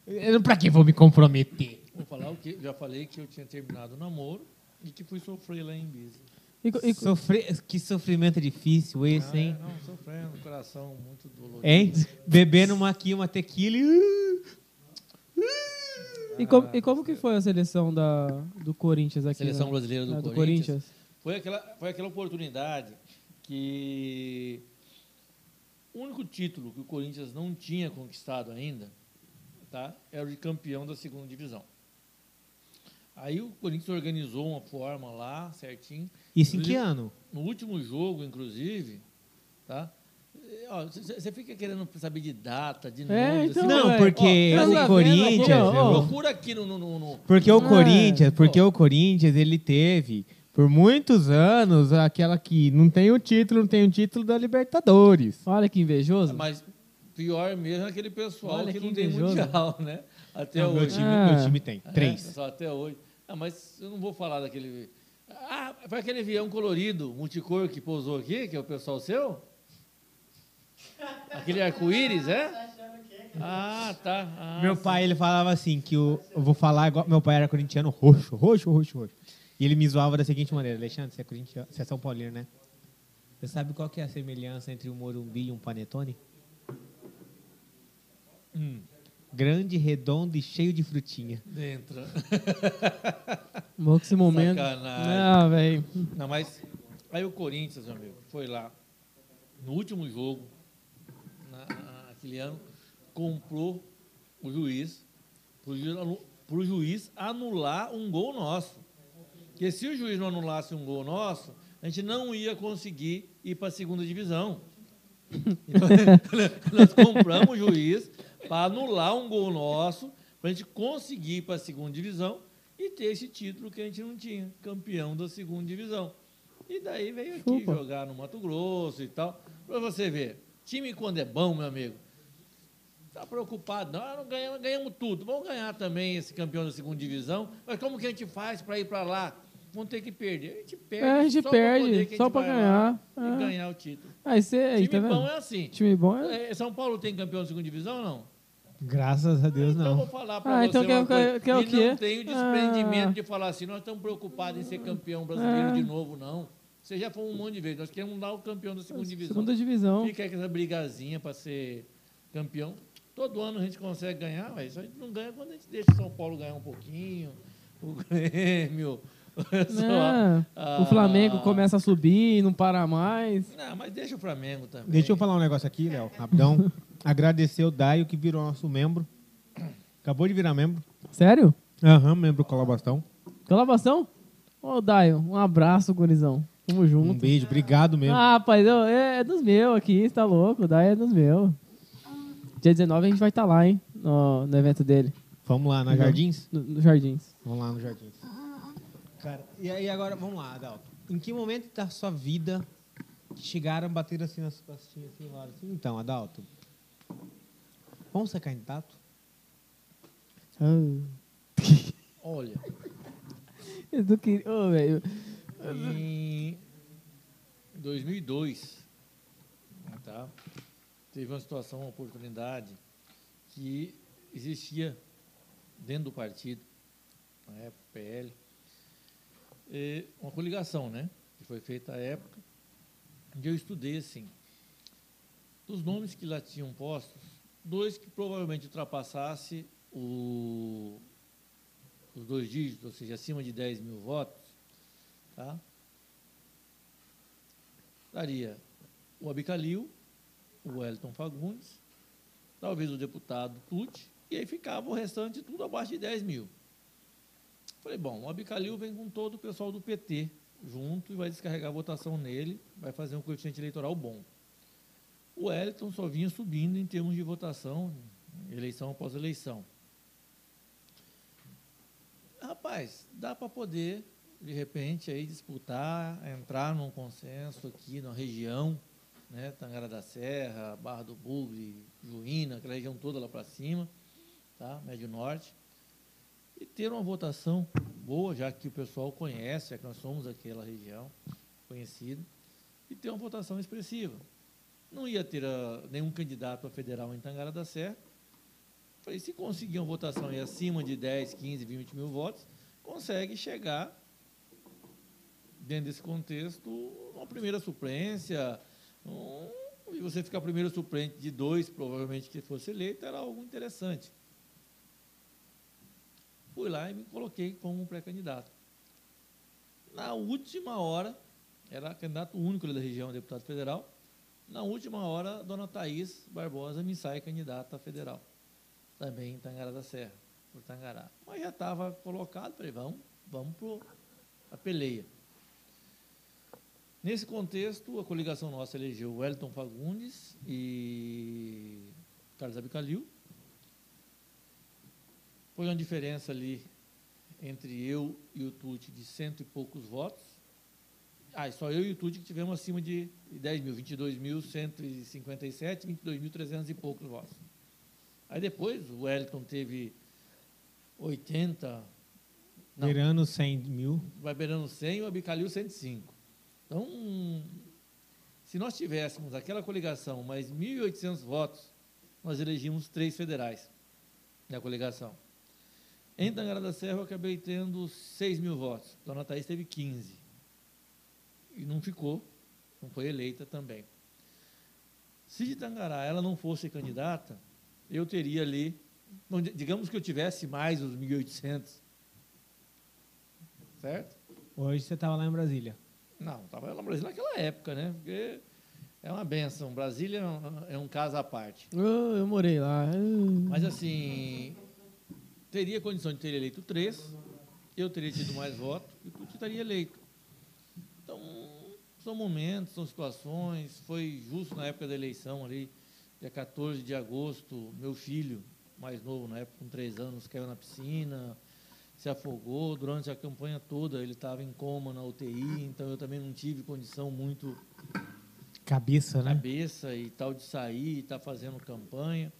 Eu, pra que vou me comprometer? Vou falar o que já falei que eu tinha terminado o namoro e que fui sofrer lá em Ibiza. E e Sofrer, que sofrimento difícil esse, hein? Ah, não, sofrendo, coração muito dolorido. Hein? Bebendo uma aqui, uma tequila. e- E como, e como que foi a seleção da, do Corinthians aqui? Seleção né? brasileira do, Ah, Corinthians. Foi aquela, foi aquela oportunidade que o único título que o Corinthians não tinha conquistado ainda tá, era o de campeão da segunda divisão. Aí o Corinthians organizou uma forma lá, certinho. Isso em que ano? No último jogo, inclusive, tá? Você fica querendo saber de data, de É, nomes. então, assim. Não, velho. porque Ó, o tá Corinthians. vendo. Procura aqui no, no- no- no- Porque o É. Corinthians, porque o Corinthians ele teve por muitos anos aquela que não tem o título, não tem o título da Libertadores. Olha que invejoso. Mas pior mesmo é aquele pessoal Olha que, que não tem mundial, né? Até Não, meu, hoje. time, Ah. meu time tem É, três. só até hoje. Ah, mas eu não vou falar daquele. Ah, foi aquele avião colorido, multicor que pousou aqui, que é o pessoal seu? Aquele <laughs> arco-íris, é? Ah, tá. Ah, Meu sim. pai ele falava assim que o, eu vou falar igual meu pai era corintiano roxo, roxo, roxo, roxo. E ele me zoava da seguinte maneira, Alexandre, você é corintiano, você é São Paulino, né? Você sabe qual que é a semelhança entre um Morumbi e um panetone? Hum, grande, redondo e cheio de frutinha. Dentro. <laughs> Bom que esse momento. Sacanagem. Ah, velho. Não, mas aí o Corinthians, meu amigo, foi lá no último jogo, na, naquele ano, comprou o juiz para o juiz, pro juiz anular um gol nosso. Porque se o juiz não anulasse um gol nosso, a gente não ia conseguir ir para a segunda divisão. <laughs> Então, <laughs> nós compramos o juiz para anular um gol nosso, para a gente conseguir ir para a segunda divisão e ter esse título que a gente não tinha, campeão da segunda divisão. E daí veio aqui jogar no Mato Grosso e tal. Para você ver, time quando é bom, meu amigo, Está preocupado, não, não ganhamos, ganhamos tudo. Vamos ganhar também esse campeão da segunda divisão. Mas como que a gente faz para ir para lá? Vamos ter que perder. A gente perde. É, a gente só perde, só vai ganhar. É. E ganhar o título. Aí você aí, time tá bom é assim. Time bom é. É, São Paulo tem campeão da segunda divisão ou não? Graças a Deus Então eu não. vou falar para Ah, você então que coisa. que o e não tem o desprendimento Ah. de falar assim, nós estamos preocupados em ser campeão brasileiro Ah. de novo, não. Você já foi um monte de vezes. Nós queremos dar o campeão da segunda divisão. Segunda divisão. Fica com essa brigazinha para ser campeão. Todo ano a gente consegue ganhar, mas a gente não ganha quando a gente deixa o São Paulo ganhar um pouquinho, o <laughs> Grêmio. <laughs> É, Ah. O Flamengo começa a subir e não para mais. Não, mas deixa o Flamengo também. Deixa eu falar um negócio aqui, Léo, rapidão. <laughs> Agradecer o Daio que virou nosso membro. Acabou de virar membro. Sério? Aham, membro colaboração. Colaboração? Ô, Daio, um abraço, gurizão. Tamo junto. Um beijo, obrigado mesmo. Ah, rapaz, eu- é, é dos meus aqui, você tá louco? O Daio é dos meus. Dia 19 a gente vai estar lá, hein? No, no evento dele, Vamos lá, na. Jardins? no, no Jardins. Vamos lá no Jardins. Cara, e aí agora, vamos lá, Adalto. Em que momento da sua vida que chegaram, bateram assim nas costinhas, assim, lá, assim? Então, Adalto, vamos ser candidato? Ah, Olha, <laughs> eu não queria. Ô, velho. em 2002, tá? teve uma situação, uma oportunidade que existia dentro do partido, na época, PL, uma coligação, né? Que foi feita à época, onde eu estudei assim. Dos nomes que lá tinham postos, dois que provavelmente ultrapassasse o, os dois dígitos, ou seja, acima de 10 mil votos, tá? daria o Abicalil, o Wellington Fagundes, talvez o deputado Tucci, e aí ficava o restante tudo abaixo de 10 mil. Falei, bom, o Abicalil vem com todo o pessoal do PT junto e vai descarregar a votação nele, vai fazer um coeficiente eleitoral bom. O Wellington só vinha subindo em termos de votação, eleição após eleição. Rapaz, dá para poder, de repente, aí disputar, entrar num consenso aqui na região, né, Tangara da Serra, Barra do Bugre, Juína, aquela região toda lá para cima, tá, Médio Norte, e ter uma votação boa, já que o pessoal conhece, já que nós somos aquela região conhecida, e ter uma votação expressiva. Não ia ter ah, nenhum candidato a federal em Tangara da Serra, Falei, se conseguir uma votação aí acima de 10, 15, 20 mil votos, consegue chegar, dentro desse contexto, uma primeira suplência. Um, e você ficar primeiro suplente de dois, provavelmente que fosse eleito, era algo interessante. fui lá e me coloquei como pré-candidato. Na última hora, era candidato único da região deputado federal, na última hora, dona Thaís Barbosa me sai candidata federal, também em Tangará da Serra, por Tangará. Mas já estava colocado, falei, vamos, vamos para a peleia. Nesse contexto, a coligação nossa elegeu Wellington Fagundes e Carlos Abicalil. Foi uma diferença ali entre eu e o Tuti de cento e poucos votos. Ah, só eu e o Tuti que tivemos acima de 10 mil, 22.157, 22.300 e poucos votos. Aí depois o Wellington teve 80. Não, Beirando 100 mil. vai beirando 100 e o Abicalil 105. Então, se nós tivéssemos aquela coligação mais 1.800 votos, nós elegimos três federais na coligação. Em Tangará da Serra, eu acabei tendo 6 mil votos. Dona Thaís teve 15. E não ficou, não foi eleita também. Se de Tangará ela não fosse candidata, eu teria ali, digamos que eu tivesse mais os 1.800, certo? Hoje você estava lá em Brasília. Não, estava no Brasil naquela época, né? Porque é uma benção. Brasília é um, é um caso à parte. Oh, eu morei lá. Ah. Mas, assim, teria condição de ter eleito três, eu teria tido mais votos e tu estaria eleito. São momentos, são situações. Foi justo na época da eleição ali, dia 14 de agosto, meu filho, mais novo na época, com três anos, caiu na piscina se afogou durante a campanha toda. Ele estava em coma na UTI, então eu também não tive condição muito Cabeça, né? cabeça e tal de sair e estar fazendo campanha.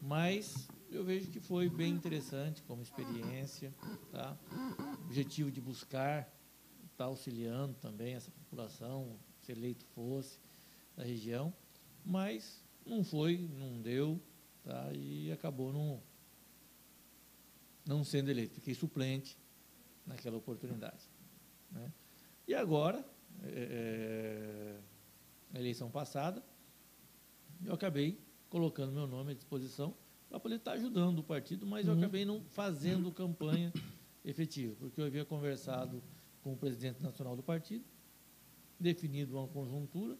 Mas eu vejo que foi bem interessante como experiência, tá? Objetivo de buscar estar auxiliando também essa população, se eleito fosse da região, mas não foi, não deu, tá? E acabou não não sendo eleito. Fiquei suplente naquela oportunidade. Né? E agora, é, na eleição passada, eu acabei colocando meu nome à disposição para poder estar ajudando o partido, mas eu Uhum. acabei não fazendo campanha efetiva, porque eu havia conversado com o presidente nacional do partido, definido uma conjuntura.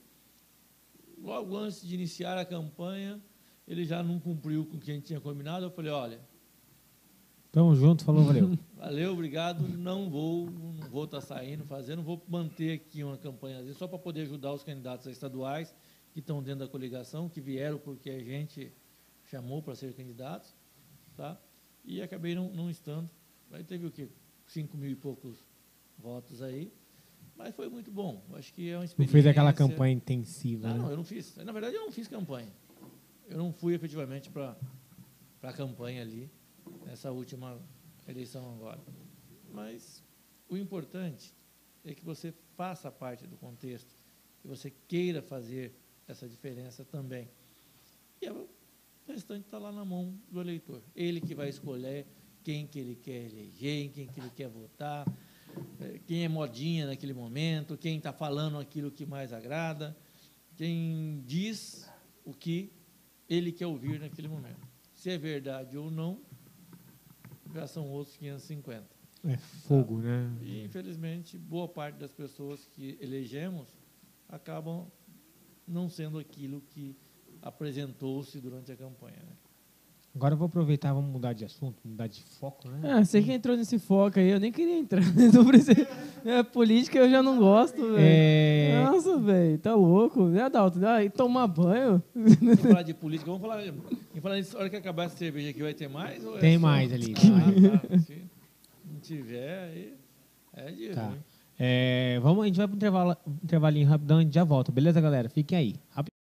Logo antes de iniciar a campanha, ele já não cumpriu com o que a gente tinha combinado. Eu falei: olha, Tamo junto, falou, valeu. <laughs> Valeu, obrigado. Não vou, não vou estar saindo, fazendo, vou manter aqui uma campanha só para poder ajudar os candidatos estaduais que estão dentro da coligação, que vieram porque a gente chamou para ser candidatos, tá? E acabei não, não estando. Aí teve o quê? Cinco mil e poucos votos aí, mas foi muito bom. Acho que é uma Não experiência. fez aquela campanha intensiva, Não, não, né? eu não fiz. Na verdade, eu não fiz campanha. Eu não fui efetivamente para a campanha ali, nessa última eleição agora. Mas o importante é que você faça parte do contexto, que você queira fazer essa diferença também. E o restante está lá na mão do eleitor. Ele que vai escolher quem que ele quer eleger, em quem que ele quer votar, quem é modinha naquele momento, quem está falando aquilo que mais agrada, quem diz o que ele quer ouvir naquele momento. Se é verdade ou não, já são outros 550. É fogo, né? E, infelizmente, boa parte das pessoas que elegemos acabam não sendo aquilo que apresentou-se durante a campanha. Né? Agora eu vou aproveitar, vamos mudar de assunto, mudar de foco, né? Ah, você que entrou nesse foco aí, eu nem queria entrar. <laughs> Precisa- É, política eu já não gosto, velho. É, Nossa, velho, tá louco. Né, Adalto? Ah, e tomar banho? Vamos falar de política, vamos falar. Em falar nisso, a hora que acabar essa cerveja aqui, vai ter mais? Ou é Tem só- mais ali. Ah, tá. Se não tiver, aí é de Tá. É, vamos, a gente vai para um intervalo, intervalinho rapidão, a gente já volta, beleza, galera? Fiquem aí. Rapidinho.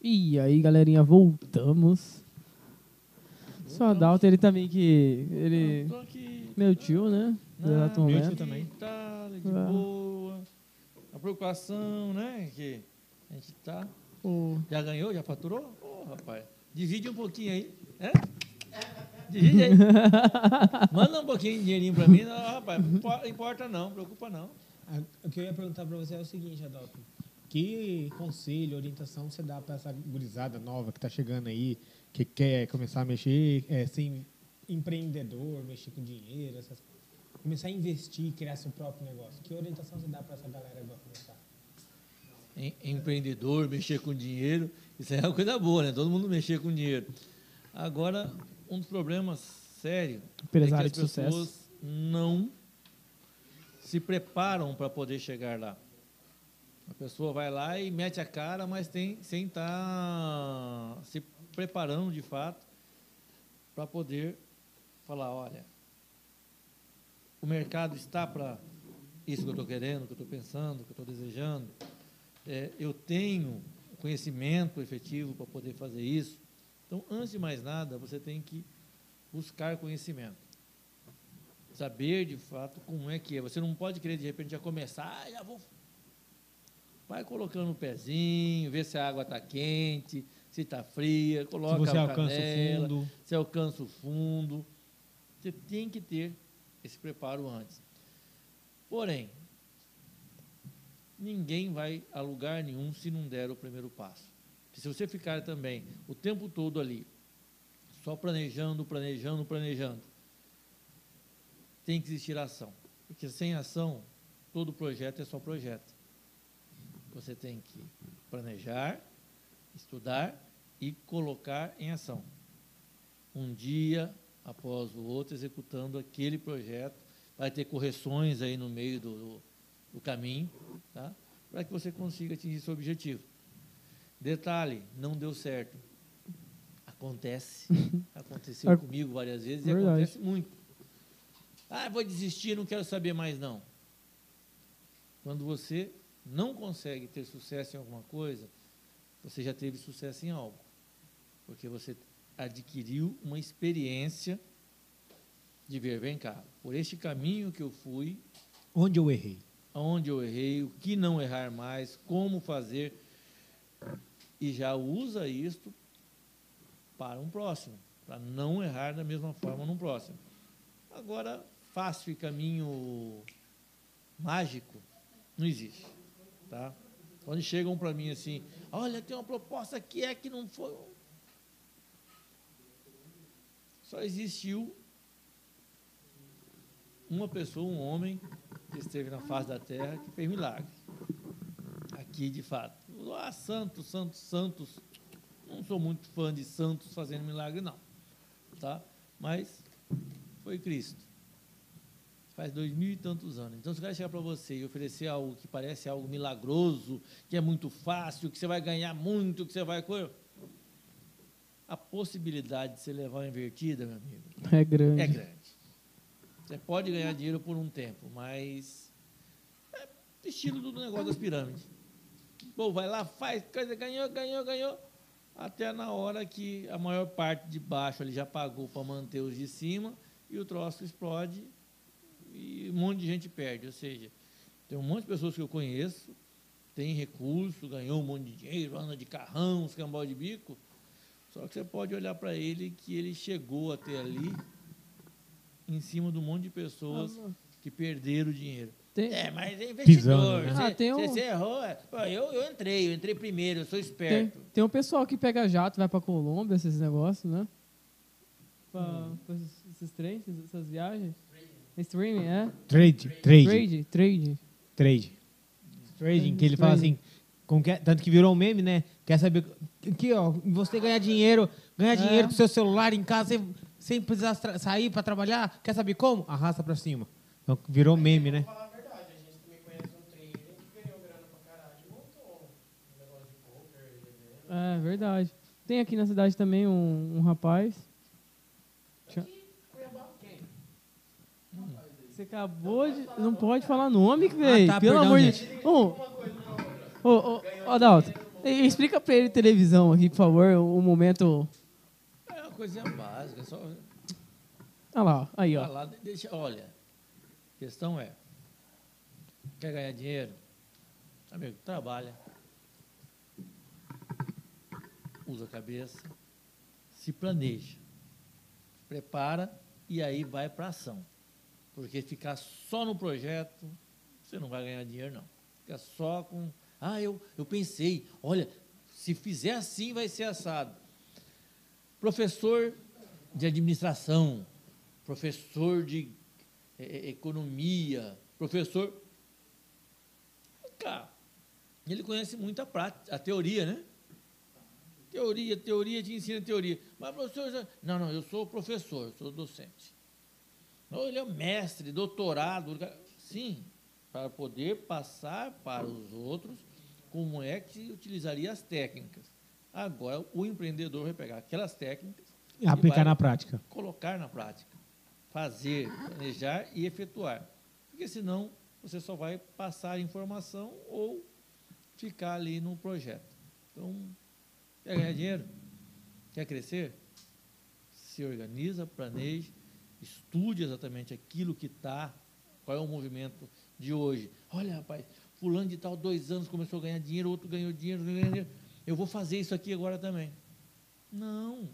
E aí, galerinha, voltamos. Só Adalto, ele também que. Ele. Tô aqui. Meu tio, né? Exato meu momento. tio também. Tá, de Ah. boa. A preocupação, né? Que a gente tá. Pô, Já ganhou? Já faturou? Ô, rapaz. Divide um pouquinho aí. É? <laughs> Divide aí. Manda um pouquinho de dinheirinho pra mim. Não, rapaz, não importa não, preocupa não. Ah, O que eu ia perguntar para você é o seguinte, Adalto. Que conselho, orientação você dá para essa gurizada nova que está chegando aí, que quer começar a mexer, é, ser empreendedor, mexer com dinheiro, essas, começar a investir, criar seu próprio negócio? Que orientação você dá para essa galera que vai começar? Em- Empreendedor, mexer com dinheiro, isso é uma coisa boa, né? Todo mundo mexer com dinheiro. Agora, um dos problemas sérios Empresário é que as pessoas sucesso. não se preparam para poder chegar lá. A pessoa vai lá e mete a cara, mas tem, sem estar se preparando de fato para poder falar, olha, o mercado está para isso que eu estou querendo, que eu estou pensando, que eu estou desejando. É, eu tenho conhecimento efetivo para poder fazer isso. Então, antes de mais nada, você tem que buscar conhecimento. Saber de fato como é que é. Você não pode querer de repente já começar, ah, já vou. Vai colocando o pezinho, ver se a água está quente, se está fria, coloca Se você a alcança canela, o fundo. você alcança o fundo. Você tem que ter esse preparo antes. Porém, ninguém vai a lugar nenhum se não der o primeiro passo. Porque se você ficar também o tempo todo ali, só planejando, planejando, planejando, tem que existir ação. Porque sem ação, todo projeto é só projeto. Você tem que planejar, estudar e colocar em ação. Um dia após o outro, executando aquele projeto. Vai ter correções aí no meio do, do, caminho, tá? para que você consiga atingir seu objetivo. Detalhe, não deu certo. Acontece. <laughs> Aconteceu Ac- comigo várias vezes e Verdade. acontece muito. Ah, vou desistir, não quero saber mais não. Quando você não consegue ter sucesso em alguma coisa, você já teve sucesso em algo. Porque você adquiriu uma experiência de ver, vem cá, por este caminho que eu fui, Onde eu errei? aonde eu errei, o que não errar mais, como fazer, e já usa isto para um próximo, para não errar da mesma forma no próximo. Agora, fácil e caminho mágico não existe, tá? Quando chegam para mim assim, olha, tem uma proposta que é que não foi. Só existiu uma pessoa, um homem, que esteve na face da terra, que fez milagre. Aqui, de fato. Ah, santos, santos, santos. Não sou muito fã de santos fazendo milagre, não. Tá? Mas foi Cristo. Faz dois mil e tantos anos. Então, se o cara chegar para você e oferecer algo que parece algo milagroso, que é muito fácil, que você vai ganhar muito, que você vai. A possibilidade de você levar uma invertida, meu amigo, É grande. é grande. Você pode ganhar dinheiro por um tempo, mas é estilo do negócio das pirâmides. Bom, vai lá, faz, coisa, ganhou, ganhou, ganhou. Até na hora que a maior parte de baixo ele já pagou para manter os de cima e o troço explode e um monte de gente perde. Ou seja, tem um monte de pessoas que eu conheço, tem recurso, ganhou um monte de dinheiro, anda de carrão, escambau de bico. Só que você pode olhar para ele que ele chegou até ali em cima de um monte de pessoas que perderam dinheiro. Tem, É, mas é investidor. Pisando, né? Você, Ah, tem um- você- você errou. é. Pô, Eu, eu entrei, eu entrei primeiro, eu sou tem, esperto. tem um pessoal que pega jato, vai pra Colômbia, esses negócios, né? Pra, pra esses, esses trens, essas viagens. Streaming, é? Trade, trade, Trade, trade. trade. Trading, que ele fala assim, com que- tanto que virou um meme, né? Quer saber, aqui ó, você ganhar dinheiro, ganhar É. dinheiro com seu celular em casa, sem, sem precisar sair para trabalhar, quer saber como? Arrasta para cima. Então virou meme, né? falar a verdade, a gente também conhece um trader que ganhou grana pra caralho e montou um negócio de poker, de evento. É verdade. Tem aqui na cidade também um, um rapaz. Deixa- Cuiabá, quem? Você acabou de. Não pode falar nome, velho. tá, Pelo perdão, amor de gente. Ô, ô, ô, ô, Adalto. Explica pra ele televisão aqui, por favor, o momento. É uma coisinha básica, só Olha lá, aí, ó. falar, deixa, olha, a questão é, quer ganhar dinheiro? Amigo, trabalha, usa a cabeça, se planeja, prepara e aí vai para ação. Porque ficar só no projeto, você não vai ganhar dinheiro, não. Fica só com, ah, eu, eu pensei, olha, se fizer assim vai ser assado. Professor de administração, professor de eh, eh, economia, professor. Cara, ele conhece muito a prática, a teoria, né? Teoria, teoria, te ensina teoria. Mas, professor, não, não, eu sou professor, sou docente. Não, ele é mestre, doutorado. Sim, para poder passar para os outros como é que utilizaria as técnicas. Agora, o empreendedor vai pegar aquelas técnicas E aplicar na prática. colocar na prática. Fazer, planejar e efetuar. Porque senão você só vai passar informação ou ficar ali no projeto. Então, quer ganhar dinheiro? Quer crescer? Se organiza, planeje, estude exatamente aquilo que está, qual é o movimento de hoje. Olha, rapaz, fulano de tal, dois anos começou a ganhar dinheiro, outro ganhou dinheiro, ganhou dinheiro. Eu vou fazer isso aqui agora também. Não.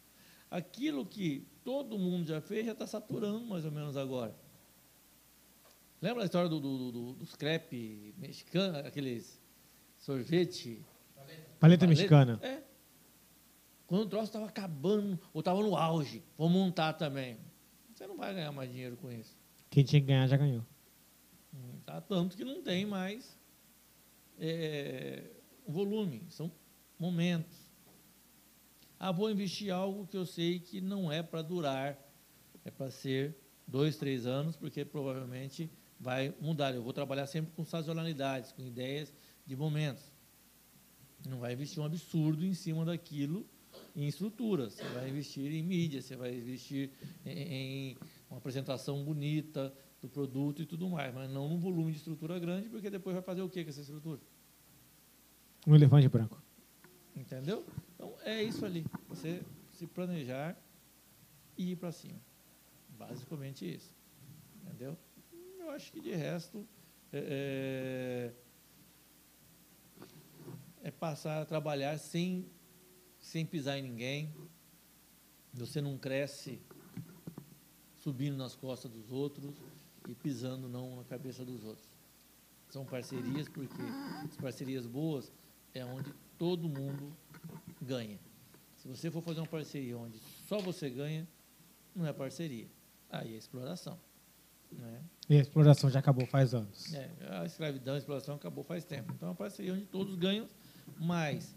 <laughs> Aquilo que todo mundo já fez já está saturando mais ou menos agora. Lembra a história do, do, do, dos crepe mexicano, aqueles sorvete Paleta Paleta? mexicana. É. Quando o troço estava acabando, ou estava no auge, vou montar também. Você não vai ganhar mais dinheiro com isso. Quem tinha que ganhar já ganhou. Hum, Tá? Tanto que não tem mais é, volume, são momentos. Ah, vou investir algo que eu sei que não é para durar, é para ser dois, três anos, porque provavelmente vai mudar. Eu vou trabalhar sempre com sazonalidades, com ideias de momentos. Não vai investir um absurdo em cima daquilo em estrutura. Você vai investir em mídia, você vai investir em, em uma apresentação bonita do produto e tudo mais, mas não num volume de estrutura grande, porque depois vai fazer o que com essa estrutura? Um elefante branco. Entendeu? Então é isso ali. Você se planejar e ir para cima. Basicamente isso. Entendeu? Eu acho que de resto é, é, é passar a trabalhar sem, sem pisar em ninguém. Você não cresce subindo nas costas dos outros e pisando não na cabeça dos outros. São parcerias porque as parcerias boas é onde todo mundo ganha. Se você for fazer uma parceria onde só você ganha, não é parceria. Aí é exploração. Né? E a exploração já acabou faz anos. É, a escravidão, a exploração acabou faz tempo. Então é uma parceria onde todos ganham, mas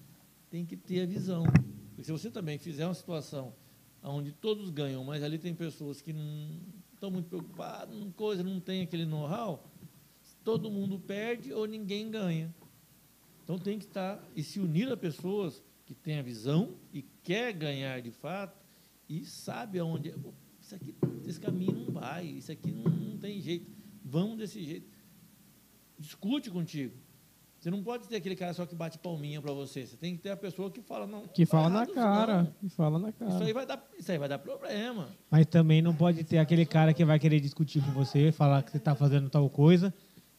tem que ter a visão. Porque se você também fizer uma situação onde todos ganham, mas ali tem pessoas que não estão muito preocupadas, não coisa, não tem aquele know-how, todo mundo perde ou ninguém ganha. Então tem que estar e se unir a pessoas que têm a visão e quer ganhar de fato e sabe aonde isso aqui, esse caminho não vai, isso aqui não, não tem jeito. Vamos desse jeito. Discute contigo. Você não pode ter aquele cara só que bate palminha para você. Você tem que ter a pessoa que fala não. Que tá fala na isso cara. não. Que fala na Isso cara. aí vai dar, isso aí vai dar problema. Mas também não pode ter aquele cara que vai querer discutir com você, falar que você está fazendo tal coisa,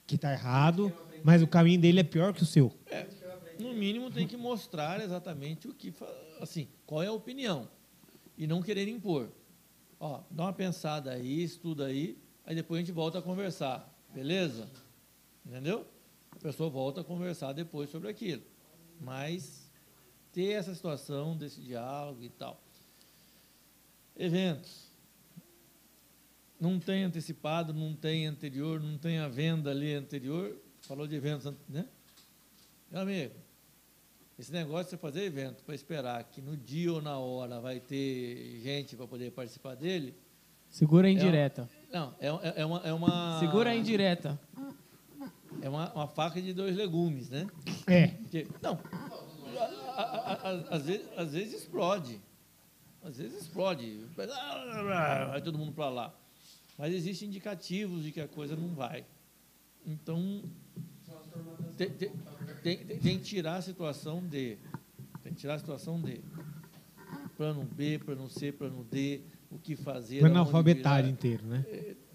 que está errado, mas o caminho dele é pior que o seu. No mínimo tem que mostrar exatamente o que, assim, qual é a opinião e não querer impor. Ó, dá uma pensada aí, estuda aí, aí depois a gente volta a conversar, beleza? Entendeu? A pessoa volta a conversar depois sobre aquilo. Mas ter essa situação desse diálogo e tal. Eventos. Não tem antecipado, não tem anterior, não tem a venda ali anterior. Falou de eventos, né? Meu amigo, esse negócio de você fazer evento para esperar que no dia ou na hora vai ter gente para poder participar dele, Segura a É indireta. não, é, é- é uma, é uma. Segura a indireta. É uma, uma faca de dois legumes, né? É. Porque, não, a- a- a- a- às, vezes, às vezes explode. Às vezes explode. Vai todo mundo para lá. Mas existem indicativos de que a coisa não vai. Então, tem, tem, tem, tem- tem que tirar a situação de. Tem que tirar a situação de. Plano B, plano C, plano D, o que fazer. O analfabetário inteiro, né?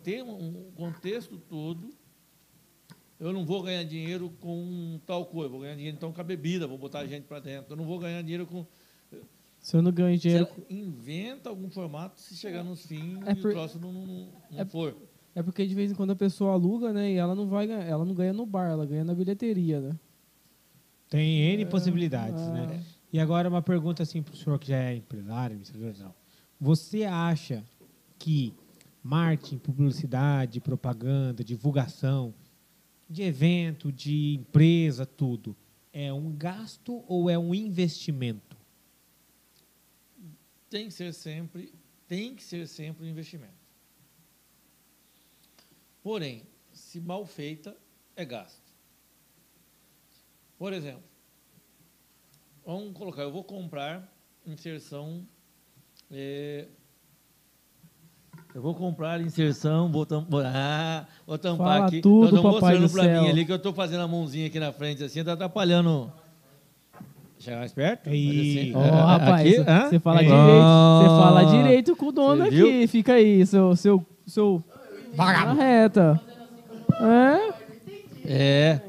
Tem um um contexto todo. Eu não vou ganhar dinheiro com tal coisa, vou ganhar dinheiro então com a bebida, vou botar gente para dentro. Eu não vou ganhar dinheiro com. Se eu não ganho dinheiro. Você inventa algum formato se chegar nos fins É e por- o troço não, não, não- é- for. É porque de vez em quando a pessoa aluga, né? E ela não vai ganhar, ela não ganha no bar, ela ganha na bilheteria, né? Tem N possibilidades, ah. né? E agora uma pergunta assim para o senhor que já é empresário, administrador, não. Você acha que marketing, publicidade, propaganda, divulgação de evento, de empresa, tudo, é um gasto ou é um investimento? Tem que ser sempre, tem que ser sempre um investimento. Porém, se mal feita, é gasto. Por exemplo, vamos colocar, eu vou comprar inserção. eh, eu vou comprar inserção, vou, tam, vou- ah, vou tampar Fala aqui. tudo, Eu tô papai mostrando céu. mim ali que eu estou fazendo a mãozinha aqui na frente, assim, tá atrapalhando. Chegar mais perto? E- assim. Ah, rapaz, aqui, você fala É. direito. Você Ah, fala direito com o dono aqui. Fica aí, seu. seu, seu na reta. É? É.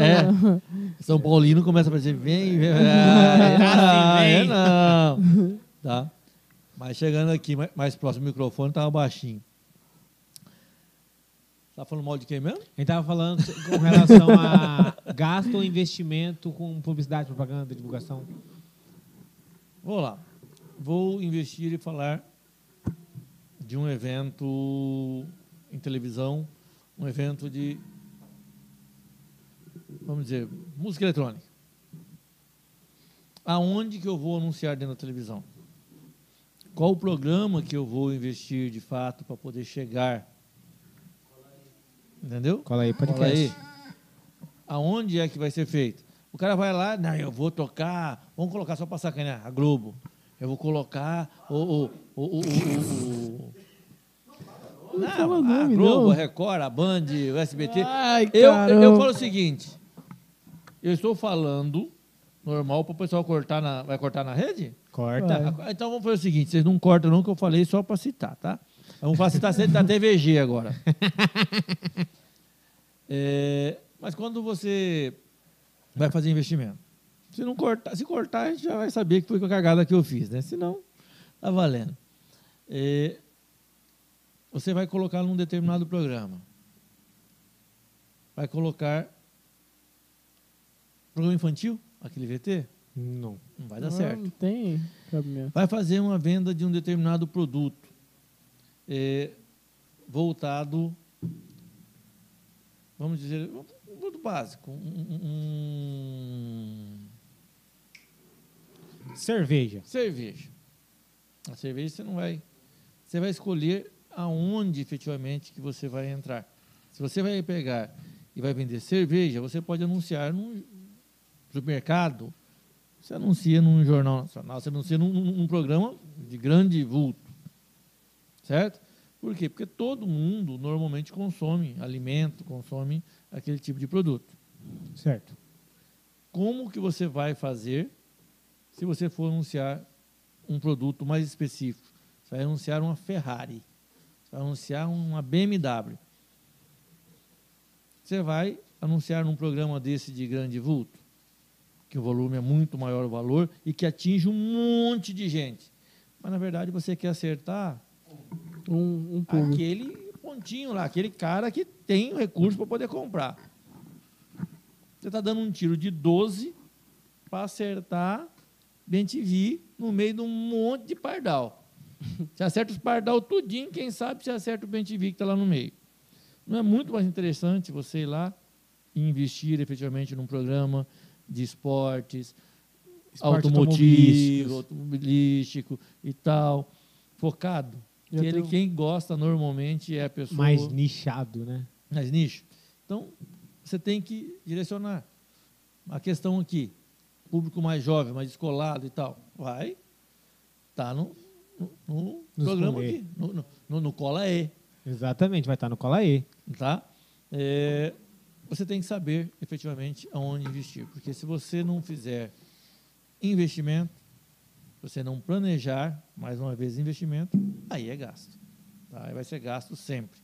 É. São Paulino começa a aparecer, vem, vem. <laughs> Ah, é, não. Tá. Mas chegando aqui, mais, próximo do microfone, tava baixinho. Tá falando mal de quem mesmo? Gente estava falando com relação a gasto ou investimento com publicidade, propaganda, divulgação. Vou lá. Vou investir e falar de um evento em televisão, um evento de, vamos dizer, música eletrônica. Aonde que eu vou anunciar dentro da televisão? Qual o programa que eu vou investir de fato para poder chegar? Entendeu? Cola aí, Cola podcast. aí. Aonde é que vai ser feito? O cara vai lá, não, eu vou tocar, vamos colocar só para sacanear, a Globo. Eu vou colocar o. o, o, o, não, fala a Globo, não. a Record, a Band, o SBT. Ai, eu, eu falo o seguinte: eu estou falando normal para o pessoal cortar na. Vai cortar na rede? Corta. Vai. Então vamos fazer o seguinte: vocês não cortam, não, que eu falei só para citar, tá? Vamos citar sempre da TVG agora. <laughs> É, mas quando você vai fazer investimento, se não cortar, se cortar, a gente já vai saber que foi com a cagada que eu fiz, né? Se não, tá valendo. É, você vai colocar num determinado programa. Vai colocar programa infantil, aquele VT, Não. não vai dar Não, certo Não tem cabimento. vai fazer uma venda de um determinado produto é, voltado, vamos dizer, um produto básico, um, um- Cerveja. cerveja. A cerveja você não vai, você vai escolher aonde efetivamente que você vai entrar. Se você vai pegar e vai vender cerveja, você pode anunciar num supermercado, você anuncia num jornal nacional, você anuncia num, num- programa de grande vulto. Certo? Por quê? Porque todo mundo normalmente consome alimento, consome aquele tipo de produto. Certo. Como que você vai fazer se você for anunciar um produto mais específico? Você vai anunciar uma Ferrari. Você vai anunciar uma BMW. Você vai anunciar num programa desse de grande vulto, que o volume é muito maior o valor e que atinge um monte de gente. Mas na verdade você quer acertar Um, um aquele pontinho lá, aquele cara que tem o recurso para poder comprar. Você está dando um tiro de 12 para acertar bem TV no meio de um monte de pardal. <laughs> Você acerta os pardal tudinho, quem sabe você acerta o bem TV que está lá no meio. Não é muito mais interessante você ir lá e investir efetivamente num programa de esportes, Esporte automotivo, automobilístico e tal, focado. Que ele, tem- quem gosta normalmente é a pessoa Mais nichado, né? mais nicho. Então, você tem que direcionar. A questão aqui, público mais jovem, mais descolado e tal, vai tá no, no, no programa aqui, no, no, no Cola E, Exatamente, vai estar no Cola E. tá? É, você tem que saber efetivamente aonde investir. Porque se você não fizer investimento, você não planejar, mais uma vez, investimento, aí é gasto. Tá? Aí vai ser gasto sempre.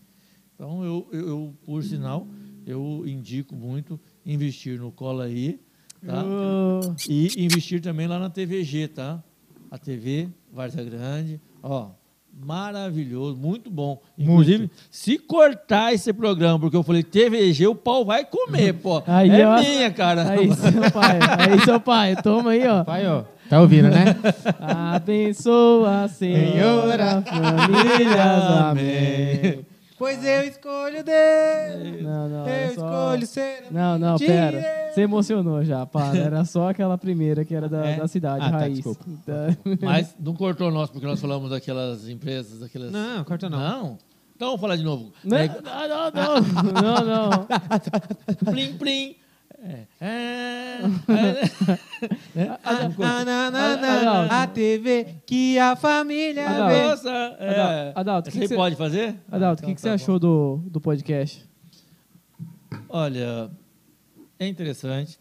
Então, eu, eu, por sinal, eu indico muito investir no Cola aí, tá? Ô, E investir também lá na TVG, tá? A TV Várzea Grande, ó, maravilhoso, muito bom. Inclusive, se cortar esse programa, porque eu falei TVG, o pau vai comer, pô. <laughs> Aí, é ó. minha, cara. Aí, seu pai. Aí, seu pai. Toma aí, ó. Pai, ó. Tá ouvindo, né? Abençoa, Senhor, a famílias. Amém. pois eu escolho Deus. Não, não. eu é só- escolho ser. Não, não, pera. Você emocionou já, para. Era só aquela primeira que era da, É? da cidade, Ah, tá, raiz. desculpa. Tá. <laughs> Mas não cortou nós, porque nós falamos daquelas empresas, daquelas... Não, corta não. Não? Então vamos falar de novo. Não, É, não, não, não, não, não. <laughs> plim, plim. É, é, é? <laughs> Ah, a TV que a família Adalto. vê. Nossa, é. Adalto, que aí que cê- pode fazer? Adalto, o Então que, que você tá bom. achou do, do podcast? Olha, é interessante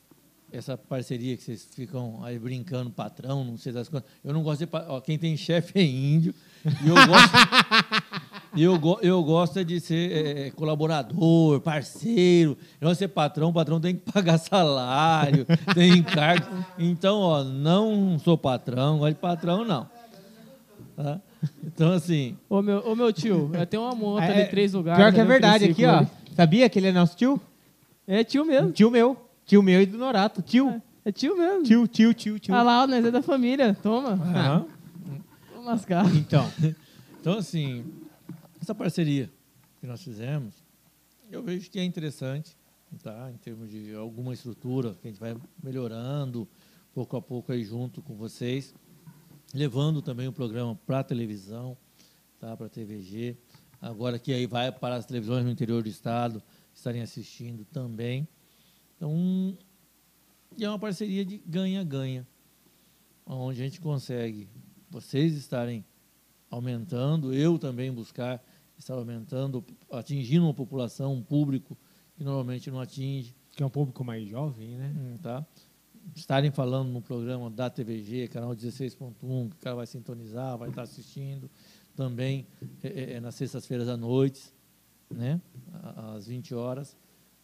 essa parceria que vocês ficam aí brincando, patrão, não sei das coisas. Eu não gosto de. Ó, quem tem chefe é índio. E eu gosto. <laughs> e eu, go- eu gosto é de ser é, colaborador, parceiro. Eu não ser patrão, o patrão tem que pagar salário, <laughs> tem encargo. Então, ó, não sou patrão, gosto de patrão, não. Tá? Então, assim, Ô meu, ô, meu tio, é, tem uma monta É, de três lugares. Pior que é um verdade aqui, ó. Sabia que ele é nosso tio? É tio mesmo. Tio meu. Tio meu e do Norato. Tio. É tio mesmo. Tio, tio, tio, tio. Ah lá, nós é da família. Toma. Ah, <laughs> Vamos lascar. Então. Então, assim, essa parceria que nós fizemos, eu vejo que é interessante, tá? Em termos de alguma estrutura que a gente vai melhorando pouco a pouco aí junto com vocês, levando também o programa para a televisão, tá? Para a TVG. Agora que aí vai para as televisões no interior do estado estarem assistindo também. Então, é uma parceria de ganha-ganha, onde a gente consegue vocês estarem aumentando, eu também buscar estar aumentando, atingindo uma população, um público que normalmente não atinge, Que é um público mais jovem, né? hum, tá? Estarem falando no programa da TVG, canal 16.1, que o cara vai sintonizar, vai estar assistindo também é, é, nas sextas-feiras à noite, né? Às 20 horas.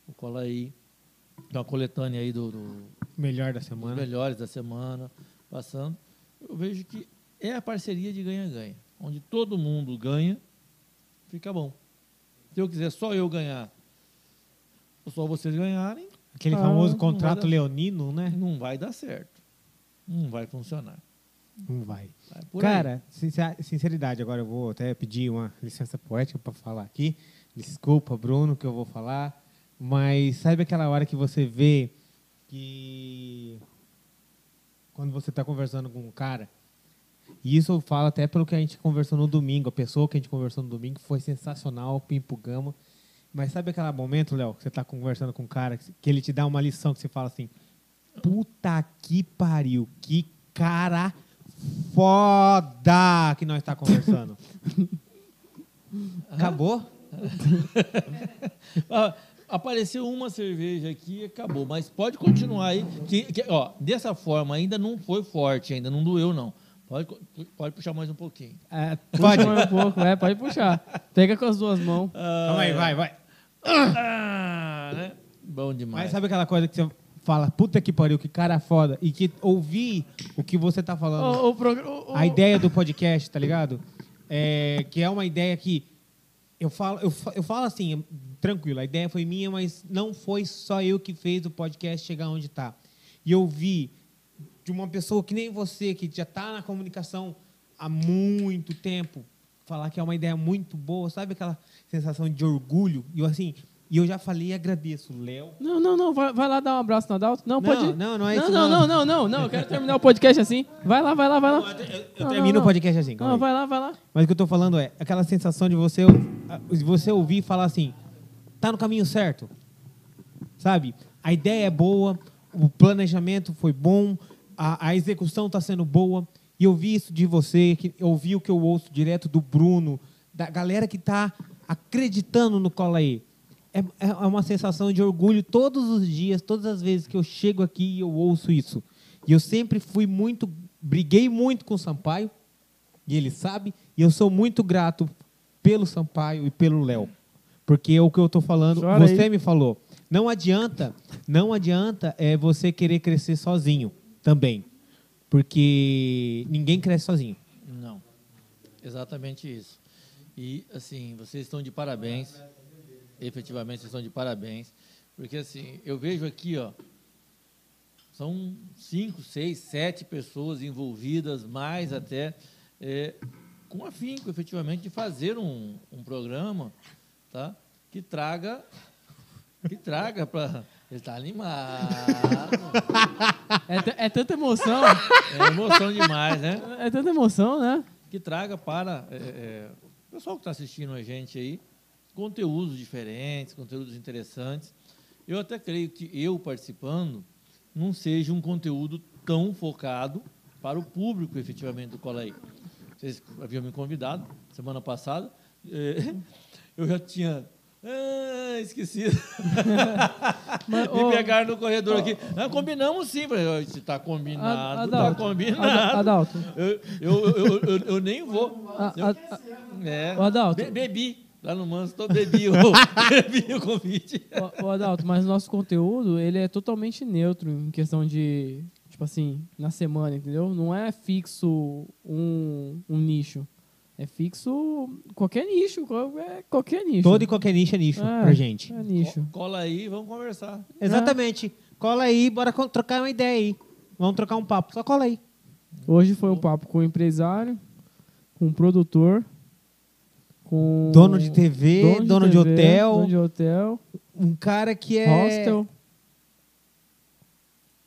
O cola aí, dá uma coletânea aí do- do, Melhor da semana. melhores da semana passando. Eu vejo que é a parceria de ganha-ganha, onde todo mundo ganha, fica bom. Se eu quiser só eu ganhar, ou só vocês ganharem, Aquele Ah, famoso contrato leonino, né? não vai dar certo. Não vai funcionar. Não vai. Vai. Cara, sincer- sinceridade, agora eu vou até pedir uma licença poética para falar aqui. Desculpa, Bruno, que eu vou falar. Mas sabe aquela hora que você vê que quando você está conversando com um cara, e isso eu falo até pelo que a gente conversou no domingo, a pessoa que a gente conversou no domingo foi sensacional, Pimpo Gama. Mas sabe aquele momento, Léo, que você está conversando com um cara, que ele te dá uma lição que você fala assim: Puta que pariu, que cara foda que nós está conversando. <laughs> Acabou? <laughs> Ah, apareceu uma cerveja aqui e acabou. Mas pode continuar aí. Que, que, ó, dessa forma ainda não foi forte, ainda não doeu, não. Pode, pode puxar mais um pouquinho. É, Puxa pode. mais um pouco, é, pode puxar. Pega com as duas mãos. Calma aí, vai, vai. Ah, né? Bom demais. Mas sabe aquela coisa que você fala, puta que pariu, que cara foda, e que ouvir o que você tá falando, O, o- o- a ideia do podcast, tá ligado? É, que é uma ideia que eu falo, eu, eu falo assim, tranquilo, a ideia foi minha, mas não foi só eu que fez o podcast chegar onde tá. E eu vi de uma pessoa que nem você, que já tá na comunicação há muito tempo, falar que é uma ideia muito boa, sabe aquela sensação de orgulho? E eu assim, e eu já falei e agradeço, Léo. Não, não, não, vai, vai lá dar um abraço no Adalto. Não, Não, pode não, não é não, isso, não, não. não, não, não, não, eu quero terminar o podcast assim. Vai lá, vai lá, vai lá. Eu, eu Não, termino não, o podcast assim, Não, aí. vai lá, vai lá. Mas o que eu tô falando é aquela sensação de você, de você ouvir e falar assim, tá no caminho certo. Sabe? A ideia é boa, o planejamento foi bom, a, a execução está sendo boa. E eu vi isso de você, que eu ouvi o que eu ouço direto do Bruno, da galera que está acreditando no Cola aí. É, é uma sensação de orgulho todos os dias, todas as vezes que eu chego aqui e eu ouço isso. E eu sempre fui muito, briguei muito com o Sampaio, e ele sabe, e eu sou muito grato pelo Sampaio e pelo Léo. Porque é o que eu estou falando, Chora você aí. me falou. Não adianta, não adianta é você querer crescer sozinho também. Porque ninguém cresce sozinho. Não. Exatamente isso. E, assim, vocês estão de parabéns. Efetivamente, vocês estão de parabéns. Porque, assim, eu vejo aqui, ó, são cinco, seis, sete pessoas envolvidas, mais até, é, com afinco, efetivamente, de fazer um, um programa tá, que traga que traga para... Ele está animado. <laughs> É, é tanta emoção, É emoção demais, né? é tanta emoção, né? que traga para é, é, o pessoal que está assistindo a gente aí conteúdos diferentes, conteúdos interessantes. Eu até creio que eu participando não seja um conteúdo tão focado para o público efetivamente do Cola aí. Vocês haviam me convidado semana passada, é, <laughs> eu já tinha ah, esquecido. <laughs> Mas, <laughs> Me pegaram no corredor aqui. Ah, combinamos sim. Se está combinado, está combinado. Ad- Adalto, Eu, eu, eu, eu, eu nem vou. a- Eu- a- a- é. Adalto. Be- bebi. Lá no Manso, tô bebi o, <laughs> bebi o convite. Ô, ô, Adalto, mas o nosso conteúdo, ele é totalmente neutro em questão de, tipo assim, na semana, entendeu? Não é fixo um, um nicho. É fixo qualquer nicho, é qualquer nicho. Todo e qualquer nicho é nicho É, pra gente. É nicho. Cola aí, vamos conversar. Exatamente. Cola aí, bora trocar uma ideia aí. Vamos trocar um papo. Só cola aí. Hoje foi um papo com o empresário, com o produtor, com... Dono de TV, dono de TV, hotel. Dono de hotel, Um cara que é hostel.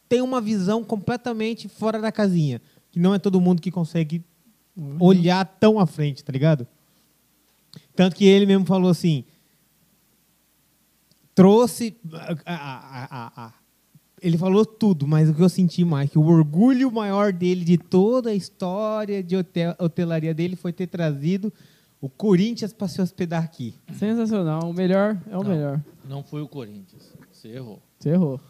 tem uma visão completamente fora da casinha. Que não é todo mundo que consegue Uhum. olhar tão à frente, tá ligado? Tanto que ele mesmo falou assim: trouxe. a- a- a- ele falou tudo, mas o que eu senti mais, que o orgulho maior dele de toda a história de hotel, hotelaria dele foi ter trazido o Corinthians para se hospedar aqui. Sensacional. O melhor é o Não. melhor. Não foi o Corinthians. Você errou. Você errou.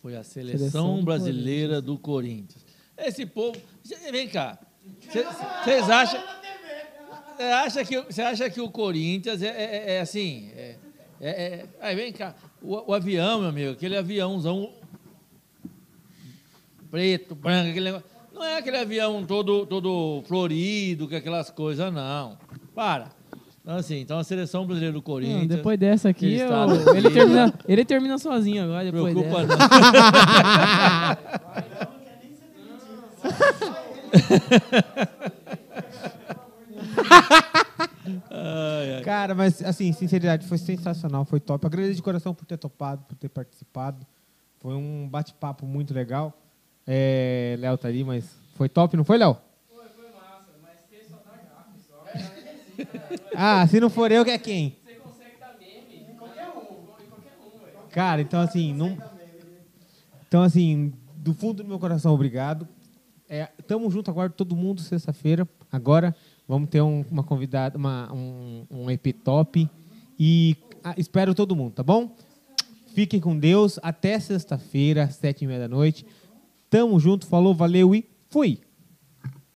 Foi a seleção, Seleção do brasileira do Corinthians. Esse povo. Vem cá. Vocês acham. Você acha, que, você acha que o Corinthians é, é- é assim? É, é- é- aí vem cá. O, o avião, meu amigo, aquele aviãozão preto, branco, aquele negócio. Não é aquele avião todo, todo florido, com aquelas coisas, não. Para. Então, assim, então a seleção brasileira do Não, Corinthians. depois dessa aqui, eu- ele, termina, ele termina sozinho agora. Não Depois preocupa, dessa. não. Ai, ai. Cara, mas assim, sinceridade, foi sensacional, foi top. Agradeço de coração por ter topado, por ter participado. Foi um bate-papo muito legal. É, Léo tá ali, mas foi top, não foi, Léo? Foi, foi massa, mas você só dá gafe, só. Ah, se não for eu, que é quem? Você consegue dar meme em qualquer um, Cara, então assim, não... Então assim, do fundo do meu coração, obrigado. É, tamo junto agora, todo mundo, sexta-feira. Agora vamos ter um- uma convidada, uma, um, um EP top. E ah, espero todo mundo, tá bom? Fiquem com Deus. Até sexta-feira, sete e meia da noite. Tamo junto, falou, valeu e fui!